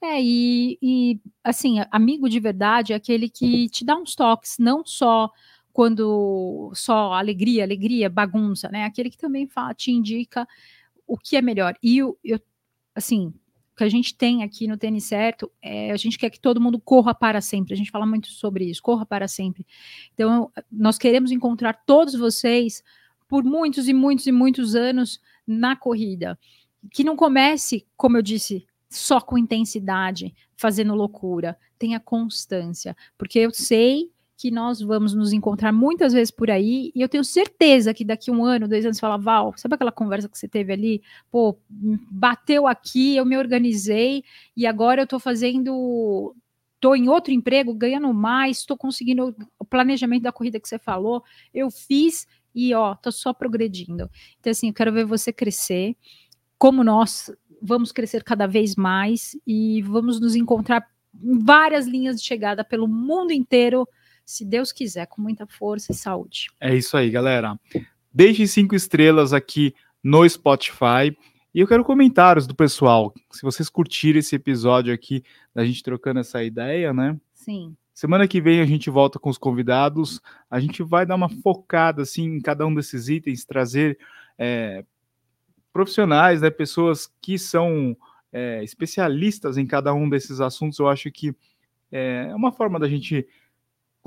É, e, e assim, amigo de verdade é aquele que te dá uns toques, não só quando só alegria, alegria, bagunça, né? Aquele que também fala, te indica o que é melhor. E eu, eu assim, que a gente tem aqui no Tênis Certo, é, a gente quer que todo mundo corra para sempre. A gente fala muito sobre isso, corra para sempre. Então, nós queremos encontrar todos vocês por muitos e muitos e muitos anos na corrida. Que não comece, como eu disse, só com intensidade, fazendo loucura. Tenha constância, porque eu sei que nós vamos nos encontrar muitas vezes por aí, e eu tenho certeza que daqui um ano, dois anos, você fala, Val, sabe aquela conversa que você teve ali? Pô, bateu aqui, eu me organizei, e agora eu tô fazendo. Tô em outro emprego, ganhando mais, estou conseguindo o planejamento da corrida que você falou, eu fiz e ó, tô só progredindo. Então, assim, eu quero ver você crescer, como nós vamos crescer cada vez mais e vamos nos encontrar em várias linhas de chegada pelo mundo inteiro se Deus quiser, com muita força e saúde. É isso aí, galera. Deixe cinco estrelas aqui no Spotify. E eu quero comentários do pessoal. Se vocês curtiram esse episódio aqui, da gente trocando essa ideia, né? Sim. Semana que vem a gente volta com os convidados. A gente vai dar uma focada assim em cada um desses itens, trazer é, profissionais, né, pessoas que são é, especialistas em cada um desses assuntos. Eu acho que é uma forma da gente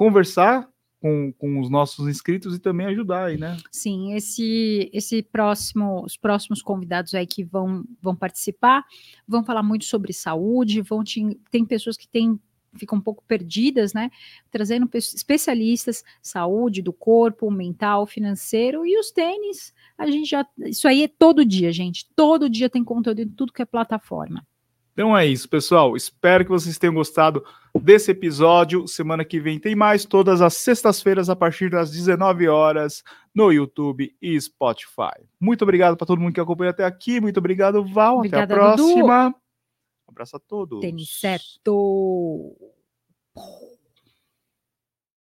conversar com, com os nossos inscritos e também ajudar aí, né? Sim, esse, esse próximo, os próximos convidados aí que vão, vão participar vão falar muito sobre saúde, vão te, tem pessoas que têm ficam um pouco perdidas, né? Trazendo especialistas, saúde do corpo, mental, financeiro e os tênis. A gente já, isso aí é todo dia, gente. Todo dia tem conteúdo em tudo que é plataforma. Então é isso, pessoal. Espero que vocês tenham gostado desse episódio. Semana que vem tem mais, todas as sextas-feiras, a partir das 19 horas, no YouTube e Spotify. Muito obrigado para todo mundo que acompanhou até aqui. Muito obrigado, Val. Obrigada, até a próxima. Dudu. Um abraço a todos. Tênis certo.